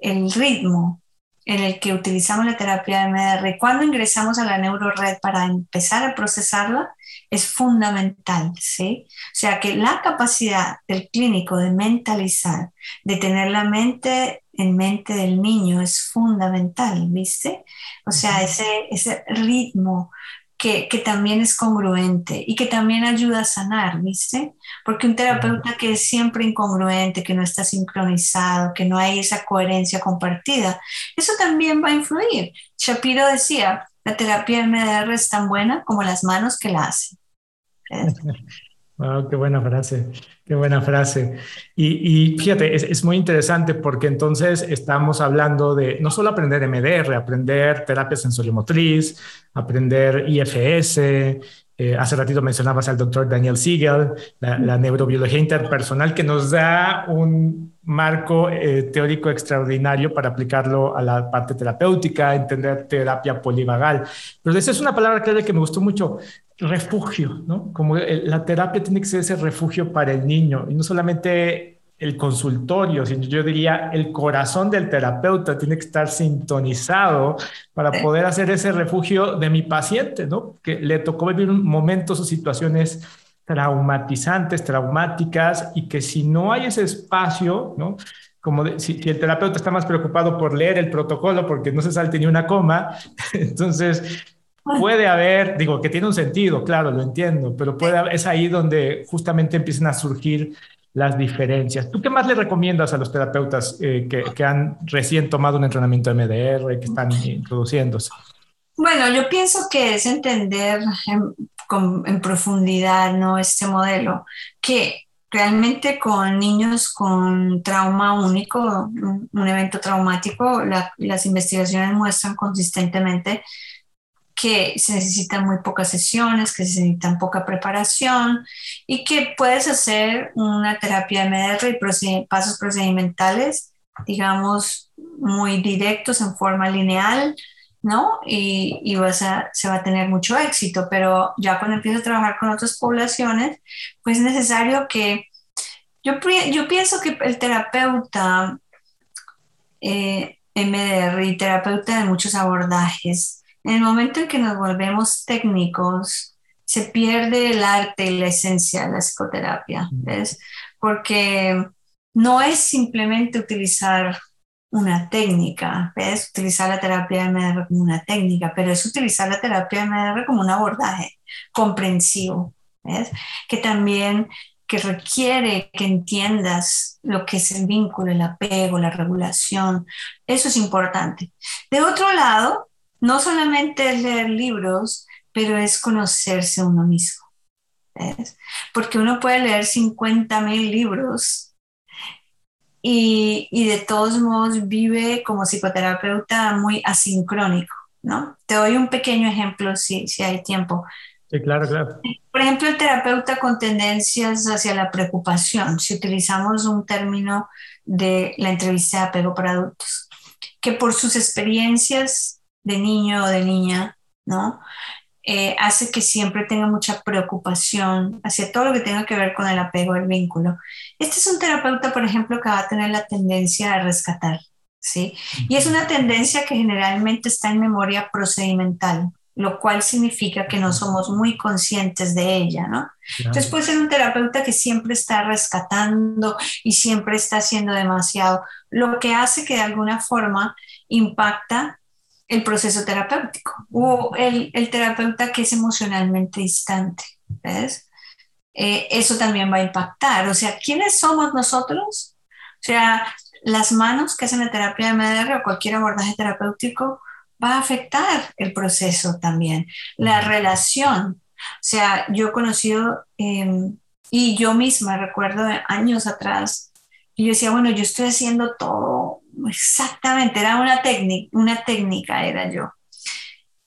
El ritmo en el que utilizamos la terapia de MDR, cuando ingresamos a la neurored para empezar a procesarla, es fundamental, ¿sí? O sea, que la capacidad del clínico de mentalizar, de tener la mente en mente del niño es fundamental, ¿viste? O sea, ese, ese ritmo que, también es congruente y que también ayuda a sanar, ¿viste? Porque un terapeuta que es siempre incongruente, que no está sincronizado, que no hay esa coherencia compartida, eso también va a influir. Shapiro decía, la terapia MDR es tan buena como las manos que la hacen. Wow, qué buena frase, qué buena frase. Y, fíjate, es, muy interesante porque entonces estamos hablando de no solo aprender MDR, aprender terapia sensoriomotriz, aprender IFS. Eh, hace ratito mencionabas al doctor Daniel Siegel, la, neurobiología interpersonal, que nos da un marco eh, teórico extraordinario para aplicarlo a la parte terapéutica, entender terapia polivagal. Pero esa es una palabra clave que me gustó mucho, refugio, ¿no? Como la terapia tiene que ser ese refugio para el niño y no solamente el consultorio, sino yo diría el corazón del terapeuta tiene que estar sintonizado para poder hacer ese refugio de mi paciente, ¿no? Que le tocó vivir momentos o situaciones traumatizantes, traumáticas y que si no hay ese espacio, ¿no? Como si, si, el terapeuta está más preocupado por leer el protocolo porque no se salte ni una coma, entonces puede haber, digo, que tiene un sentido, claro, lo entiendo, pero puede es ahí donde justamente empiezan a surgir las diferencias. ¿Tú qué más le recomiendas a los terapeutas eh, que, han recién tomado un entrenamiento MDR, que están introduciéndose? Bueno, yo pienso que es entender en, profundidad ¿no? este modelo, que realmente con niños con trauma único, un, evento traumático, las investigaciones muestran consistentemente que se necesitan muy pocas sesiones, que se necesitan poca preparación y que puedes hacer una terapia MDR y pasos procedimentales, digamos, muy directos en forma lineal, ¿no? Y, y vas a, se va a tener mucho éxito, pero ya cuando empiezas a trabajar con otras poblaciones, pues es necesario que, yo, yo pienso que el terapeuta eh, MDR y terapeuta de muchos abordajes, en el momento en que nos volvemos técnicos, se pierde el arte y la esencia de la psicoterapia, ¿ves? Porque no es simplemente utilizar una técnica, ¿ves? Utilizar la terapia MDR como una técnica, pero es utilizar la terapia MDR como un abordaje comprensivo, ¿ves? Que también que requiere que entiendas lo que es el vínculo, el apego, la regulación. Eso es importante. De otro lado, no solamente es leer libros, pero es conocerse uno mismo. Porque uno puede leer 50 mil libros y, de todos modos vive como psicoterapeuta muy asincrónico, ¿no? Te doy un pequeño ejemplo si, si hay tiempo. Sí, claro, claro. Por ejemplo, el terapeuta con tendencias hacia la preocupación, si utilizamos un término de la entrevista de apego para adultos, que por sus experiencias de niño o de niña, ¿no? Eh, hace que siempre tenga mucha preocupación hacia todo lo que tenga que ver con el apego al vínculo. Este es un terapeuta, por ejemplo, que va a tener la tendencia a rescatar, ¿sí? Y es una tendencia que generalmente está en memoria procedimental, lo cual significa que no somos muy conscientes de ella, ¿no? Entonces puede ser un terapeuta que siempre está rescatando y siempre está haciendo demasiado, lo que hace que de alguna forma impacta el proceso terapéutico o el, terapeuta que es emocionalmente distante, ¿ves? Eh, eso también va a impactar. O sea, ¿quiénes somos nosotros? O sea, las manos que hacen la terapia de MDR o cualquier abordaje terapéutico va a afectar el proceso también, la relación. O sea, yo he conocido, em, y yo misma recuerdo años atrás, y yo decía, bueno, yo estoy haciendo todo exactamente, era una técnica, una técnica era yo.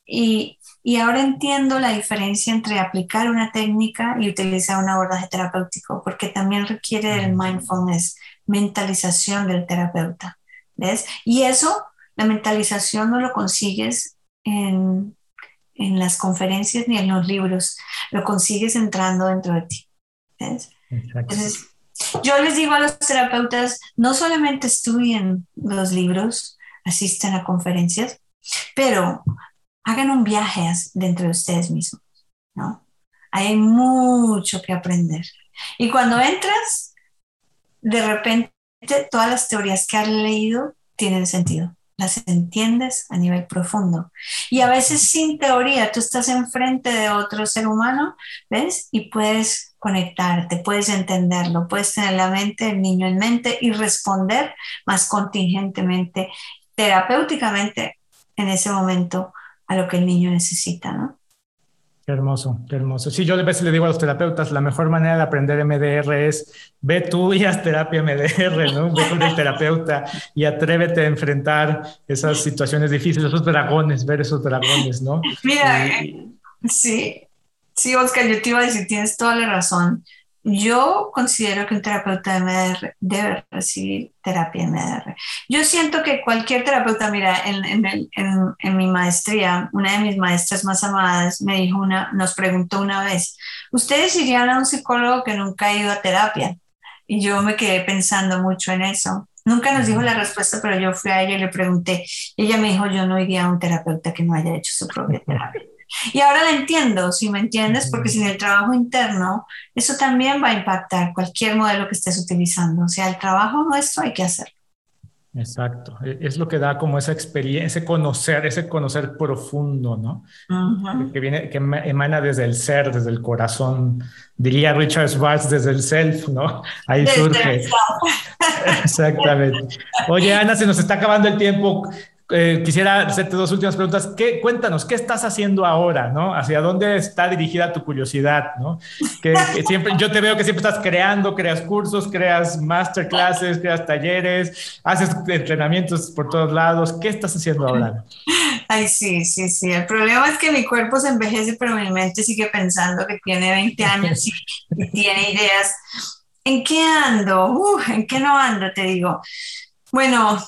Y, y ahora entiendo la diferencia entre aplicar una técnica y utilizar un abordaje terapéutico, porque también requiere del mindfulness, mentalización del terapeuta. ¿Ves? Y eso, la mentalización no lo consigues en, en las conferencias ni en los libros, lo consigues entrando dentro de ti. ¿Ves? Entonces, yo les digo a los terapeutas, no solamente estudien los libros, asistan a conferencias, pero hagan un viaje dentro de ustedes mismos, ¿no? Hay mucho que aprender. Y cuando entras, de repente todas las teorías que has leído tienen sentido. Las entiendes a nivel profundo. Y a veces sin teoría, tú estás enfrente de otro ser humano, ¿ves? Y puedes conectarte, puedes entenderlo, puedes tener la mente, el niño en mente y responder más contingentemente, terapéuticamente en ese momento a lo que el niño necesita, ¿no? Qué hermoso, qué hermoso. Sí, yo a veces le digo a los terapeutas, la mejor manera de aprender MDR es ve tú y haz terapia MDR, ¿no? Ve con el terapeuta y atrévete a enfrentar esas situaciones difíciles, esos dragones, ver esos dragones, ¿no? Mira, sí, Sí, Oscar, yo te iba a decir, tienes toda la razón. yo considero que un terapeuta de MDR debe recibir terapia en MDR. Yo siento que cualquier terapeuta, mira, en, en, mi maestría, una de mis maestras más amadas me dijo una, nos preguntó una vez, ¿ustedes irían a un psicólogo que nunca ha ido a terapia? Y yo me quedé pensando mucho en eso. Nunca nos dijo la respuesta, pero yo fui a ella y le pregunté. ella me dijo, yo no iría a un terapeuta que no haya hecho su propia terapia. Y ahora la entiendo, si me entiendes, porque sin el trabajo interno, eso también va a impactar cualquier modelo que estés utilizando. O sea, el trabajo nuestro hay que hacerlo. Exacto, e, es lo que da como esa experiencia, ese conocer, ese conocer profundo, ¿no? Que viene, que emana desde el ser, desde el corazón, diría Richard Schwartz, desde el self, ¿no? Ahí surge. Exactamente. Oye, Ana, se nos está acabando el tiempo. Eh, quisiera hacerte dos últimas preguntas. ¿Qué, cuéntanos, ¿qué estás haciendo ahora? ¿Hacia dónde está dirigida tu curiosidad? yo te veo que siempre estás creando, creas cursos, creas masterclasses, creas talleres, haces entrenamientos por todos lados. ¿Qué estás haciendo ahora? Ay, sí, sí, sí. El problema es que mi cuerpo se envejece, pero mi mente sigue pensando que tiene 20 años y, tiene ideas. ¿En qué ando? ¿En qué no ando? Te digo. Bueno,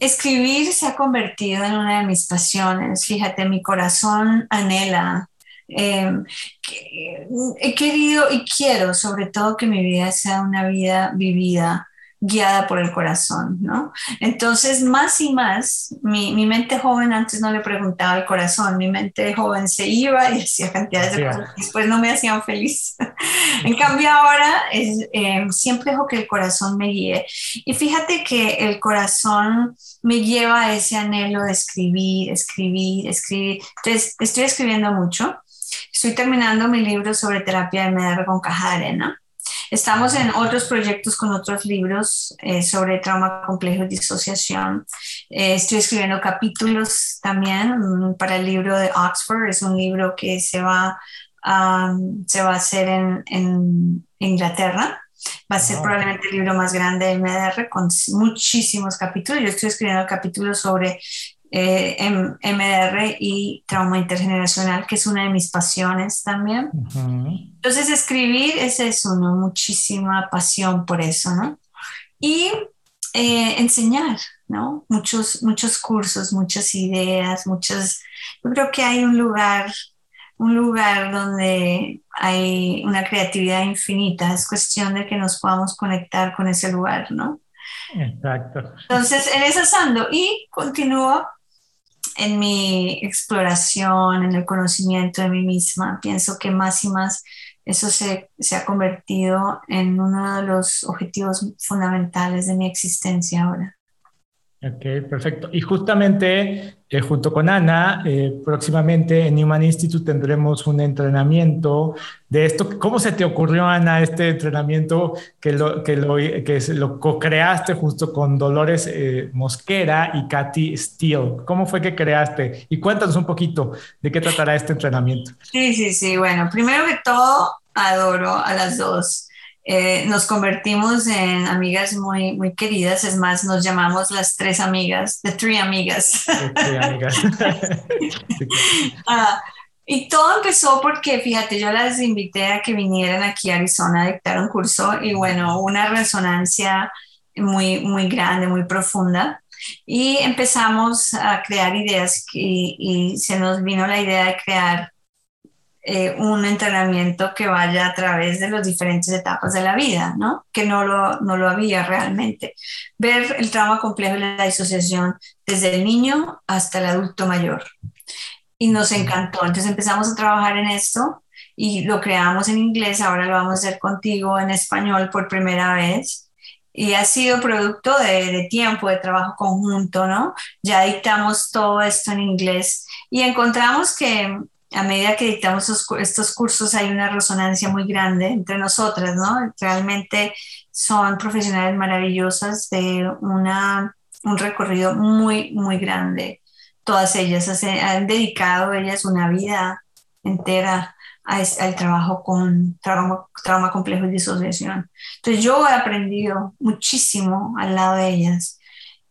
escribir se ha convertido en una de mis pasiones. Fíjate, mi corazón anhela. Em, he querido y quiero sobre todo que mi vida sea una vida vivida guiada por el corazón, ¿no? Entonces, más y más, mi, mi, mente joven antes no le preguntaba al corazón, mi mente joven se iba y hacía cantidades de cosas que después no me hacían feliz. en cambio, ahora es, eh, siempre dejo que el corazón me guíe. Y fíjate que el corazón me lleva a ese anhelo de escribir, escribir, escribir. Entonces, estoy escribiendo mucho. Estoy terminando mi libro sobre terapia de MDR con caja de arena. Estamos en otros proyectos con otros libros eh, sobre trauma complejo y disociación. Eh, estoy escribiendo capítulos también mm, para el libro de Oxford. Es un libro que se va, se va a hacer en, en Inglaterra. Va a ser probablemente el libro más grande del MDR con muchísimos capítulos. Yo estoy escribiendo capítulos sobre eh, MDR y trauma intergeneracional, que es una de mis pasiones también. Entonces, escribir es eso, ¿no? Muchísima pasión por eso, ¿no? Y eh, enseñar, ¿no? Muchos, muchos cursos, muchas ideas, muchas... Yo creo que hay un lugar, un lugar donde hay una creatividad infinita. Es cuestión de que nos podamos conectar con ese lugar, ¿no? Exacto. Entonces, en eso ando y continúo en mi exploración, en el conocimiento de mí misma. Pienso que más y más eso se, se, ha convertido en uno de los objetivos fundamentales de mi existencia ahora. Ok, perfecto. Y justamente eh, junto con Ana, eh, próximamente en Newman Institute tendremos un entrenamiento de esto. ¿Cómo se te ocurrió, Ana, este entrenamiento que lo, que lo, que lo co-creaste justo con Dolores eh, Mosquera y Katy Steele? ¿Cómo fue que creaste? Y cuéntanos un poquito de qué tratará este entrenamiento. Sí, sí, sí. Bueno, primero que todo, adoro a las dos. Eh, nos convertimos en amigas muy, muy queridas, es más, nos llamamos las tres amigas, the three amigas. amigas. Ah, y todo empezó porque, fíjate, yo las invité a que vinieran aquí a Arizona a dictar un curso y bueno, una resonancia muy, muy grande, muy profunda. Y empezamos a crear ideas y, y se nos vino la idea de crear eh, un entrenamiento que vaya a través de las diferentes etapas de la vida, ¿no? Que no lo, no lo había realmente. Ver el trauma complejo y la disociación desde el niño hasta el adulto mayor. Y nos encantó. Entonces empezamos a trabajar en esto y lo creamos en inglés, ahora lo vamos a hacer contigo en español por primera vez. Y ha sido producto de, de tiempo, de trabajo conjunto, ¿no? Ya dictamos todo esto en inglés y encontramos que a medida que dictamos estos, cursos hay una resonancia muy grande entre nosotras, ¿no? Realmente son profesionales maravillosas de una, un recorrido muy, muy grande. Todas ellas han dedicado ellas una vida entera al trabajo con trauma, trauma complejo y disociación. Entonces yo he aprendido muchísimo al lado de ellas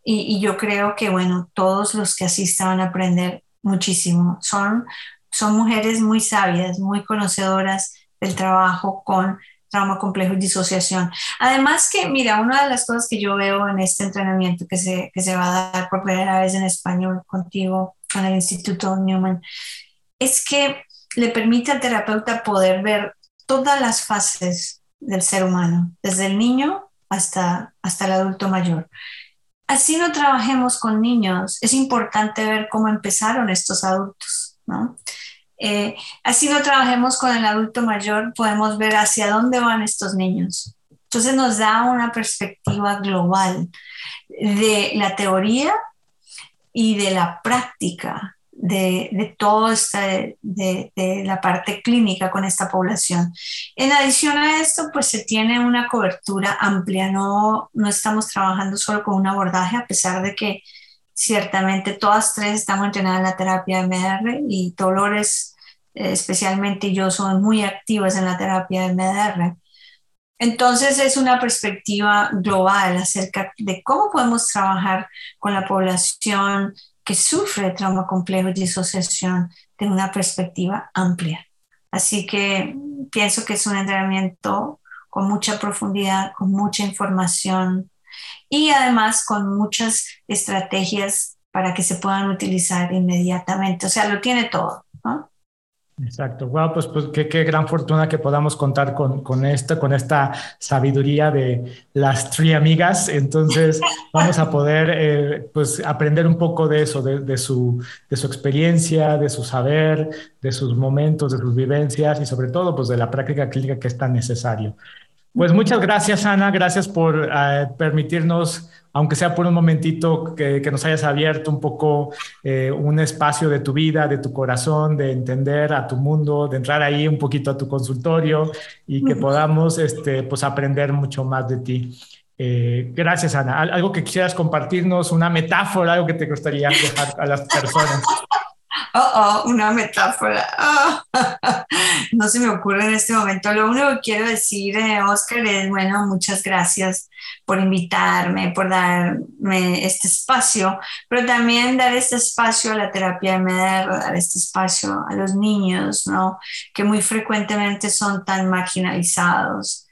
y, y yo creo que, bueno, todos los que asistan van a aprender muchísimo. Son son mujeres muy sabias, muy conocedoras del trabajo con trauma complejo y disociación. Además que, mira, una de las cosas que yo veo en este entrenamiento que se, que se va a dar por primera vez en español contigo, con el Instituto Newman, es que le permite al terapeuta poder ver todas las fases del ser humano, desde el niño hasta, hasta el adulto mayor. Así no trabajemos con niños, es importante ver cómo empezaron estos adultos, Eh, así no trabajemos con el adulto mayor, podemos ver hacia dónde van estos niños. Entonces nos da una perspectiva global de la teoría y de la práctica de, esta, de, la parte clínica con esta población. En adición a esto, pues se tiene una cobertura amplia, no estamos trabajando solo con un abordaje, a pesar de que ciertamente todas tres estamos entrenadas en la terapia MDR y Dolores eh, especialmente yo soy muy activas en la terapia de MDR. Entonces es una perspectiva global acerca de cómo podemos trabajar con la población que sufre trauma complejo y disociación de una perspectiva amplia. Así que pienso que es un entrenamiento con mucha profundidad, con mucha información y además con muchas estrategias para que se puedan utilizar inmediatamente. O sea, lo tiene todo. ¿no? Exacto. Wow, pues, pues qué, qué, gran fortuna que podamos contar con, con, esto, con esta sabiduría de las tres amigas. Entonces, vamos a poder eh, pues, aprender un poco de eso, de, de, su, de su experiencia, de su saber, de sus momentos, de sus vivencias y sobre todo pues, de la práctica clínica que es tan necesario. Pues muchas gracias, Ana. Gracias por uh, permitirnos aunque sea por un momentito, que, que nos hayas abierto un poco eh, un espacio de tu vida, de tu corazón, de entender a tu mundo, de entrar ahí un poquito a tu consultorio y que podamos este, pues aprender mucho más de ti. Eh, gracias, Ana. ¿Algo que quisieras compartirnos, una metáfora, algo que te gustaría dejar a las personas? Oh, oh, una metáfora. no se me ocurre en este momento. Lo único que quiero decir, eh, Oscar, es, bueno, muchas gracias por invitarme, por darme este espacio, pero también dar este espacio a la terapia de MDR, dar este espacio a los niños, ¿no? Que muy frecuentemente son tan marginalizados.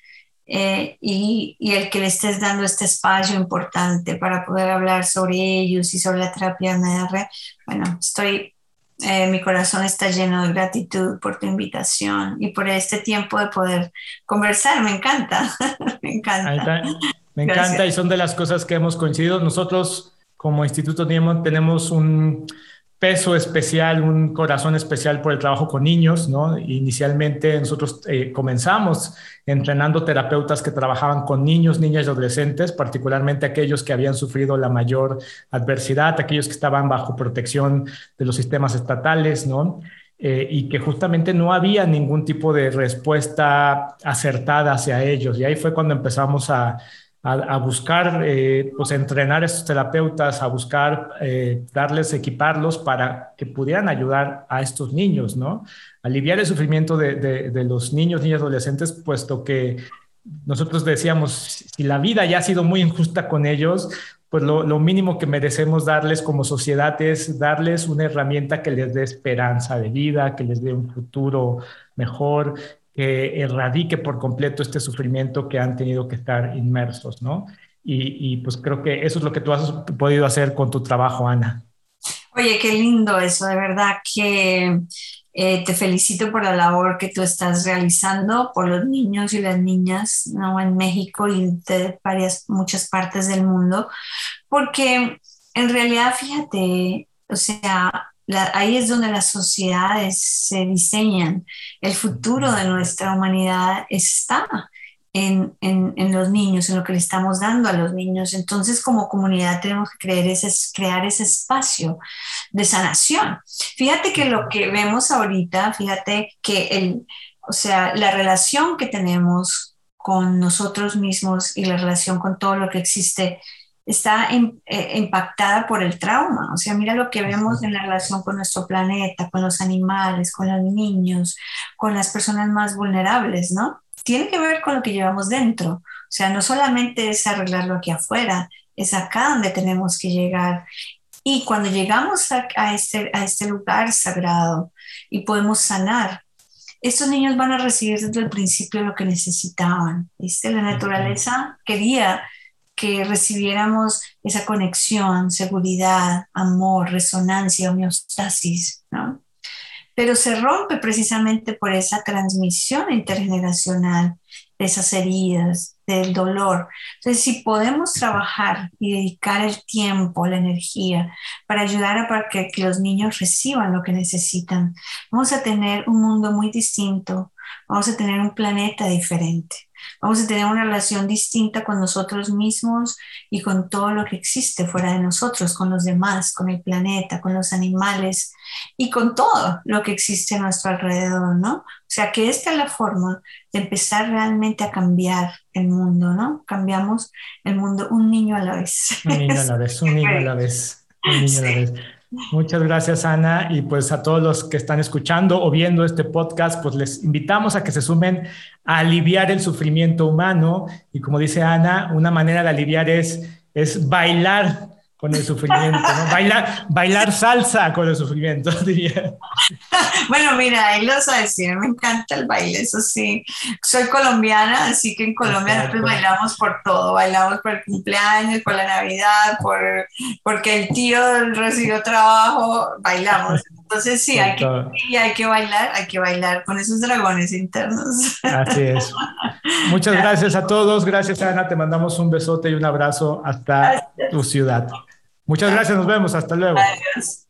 Eh, y, y, el que le estés dando este espacio importante para poder hablar sobre ellos y sobre la terapia MDR, bueno, estoy eh, mi corazón está lleno de gratitud por tu invitación y por este tiempo de poder conversar. Me encanta, me encanta. Me encanta y son de las cosas que hemos coincidido. Nosotros como Instituto tenemos un peso especial, un corazón especial por el trabajo con niños, ¿no? Inicialmente nosotros eh, comenzamos entrenando terapeutas que trabajaban con niños, niñas y adolescentes, particularmente aquellos que habían sufrido la mayor adversidad, aquellos que estaban bajo protección de los sistemas estatales, ¿no? Eh, y que justamente no había ningún tipo de respuesta acertada hacia ellos. Y ahí fue cuando empezamos a a, buscar, eh, pues entrenar a estos terapeutas, a buscar eh, darles, equiparlos para que pudieran ayudar a estos niños, ¿no? Aliviar el sufrimiento de, de, los niños, niñas, adolescentes, puesto que nosotros decíamos, si la vida ya ha sido muy injusta con ellos, pues lo, lo, mínimo que merecemos darles como sociedad es darles una herramienta que les dé esperanza de vida, que les dé un futuro mejor, que erradique por completo este sufrimiento que han tenido que estar inmersos, ¿no? Y, pues creo que eso es lo que tú has podido hacer con tu trabajo, Ana. Oye, qué lindo eso, de verdad que eh, te felicito por la labor que tú estás realizando por los niños y las niñas ¿no? en México y de varias, muchas partes del mundo, porque en realidad, fíjate, o sea, ahí es donde las sociedades se diseñan. El futuro de nuestra humanidad está en, en, los niños, en lo que le estamos dando a los niños. Entonces, como comunidad tenemos que creer ese, crear ese espacio de sanación. Fíjate que lo que vemos ahorita, fíjate que el, o sea, la relación que tenemos con nosotros mismos y la relación con todo lo que existe está eh, impactada por el trauma. O sea, mira lo que vemos en la relación con nuestro planeta, con los animales, con los niños, con las personas más vulnerables, ¿no? Tiene que ver con lo que llevamos dentro. O sea, no solamente es arreglarlo aquí afuera, es acá donde tenemos que llegar. Y cuando llegamos a, este, a este lugar sagrado y podemos sanar, estos niños van a recibir desde el principio lo que necesitaban. ¿viste? La naturaleza quería que recibiéramos esa conexión, seguridad, amor, resonancia, homeostasis, ¿no? Pero se rompe precisamente por esa transmisión intergeneracional de esas heridas, del dolor. Entonces, si podemos trabajar y dedicar el tiempo, la energía para ayudar a para que, que los niños reciban lo que necesitan, vamos a tener un mundo muy distinto, vamos a tener un planeta diferente. Vamos a tener una relación distinta con nosotros mismos y con todo lo que existe fuera de nosotros, con los demás, con el planeta, con los animales y con todo lo que existe a nuestro alrededor, ¿no? O sea que esta es la forma de empezar realmente a cambiar el mundo, ¿no? Cambiamos el mundo un niño a la vez. Un niño a la vez, un niño a la vez, un niño a la vez. Muchas gracias, Ana. Y pues a todos los que están escuchando o viendo este podcast, pues les invitamos a que se sumen a aliviar el sufrimiento humano. Y como dice Ana, una manera de aliviar es, es bailar con el sufrimiento, ¿no? Bailar, bailar salsa con el sufrimiento, diría. Bueno, mira, ahí lo decir, me encanta el baile, eso sí. Soy colombiana, así que en Colombia nosotros bailamos por todo, bailamos por el cumpleaños, por la Navidad, por porque el tío recibió trabajo, bailamos. Entonces sí, hay que, hay que bailar, hay que bailar con esos dragones internos. Así es. Muchas gracias a todos, gracias Ana, te mandamos un besote y un abrazo hasta tu ciudad. Muchas gracias, nos vemos, hasta luego. Adiós.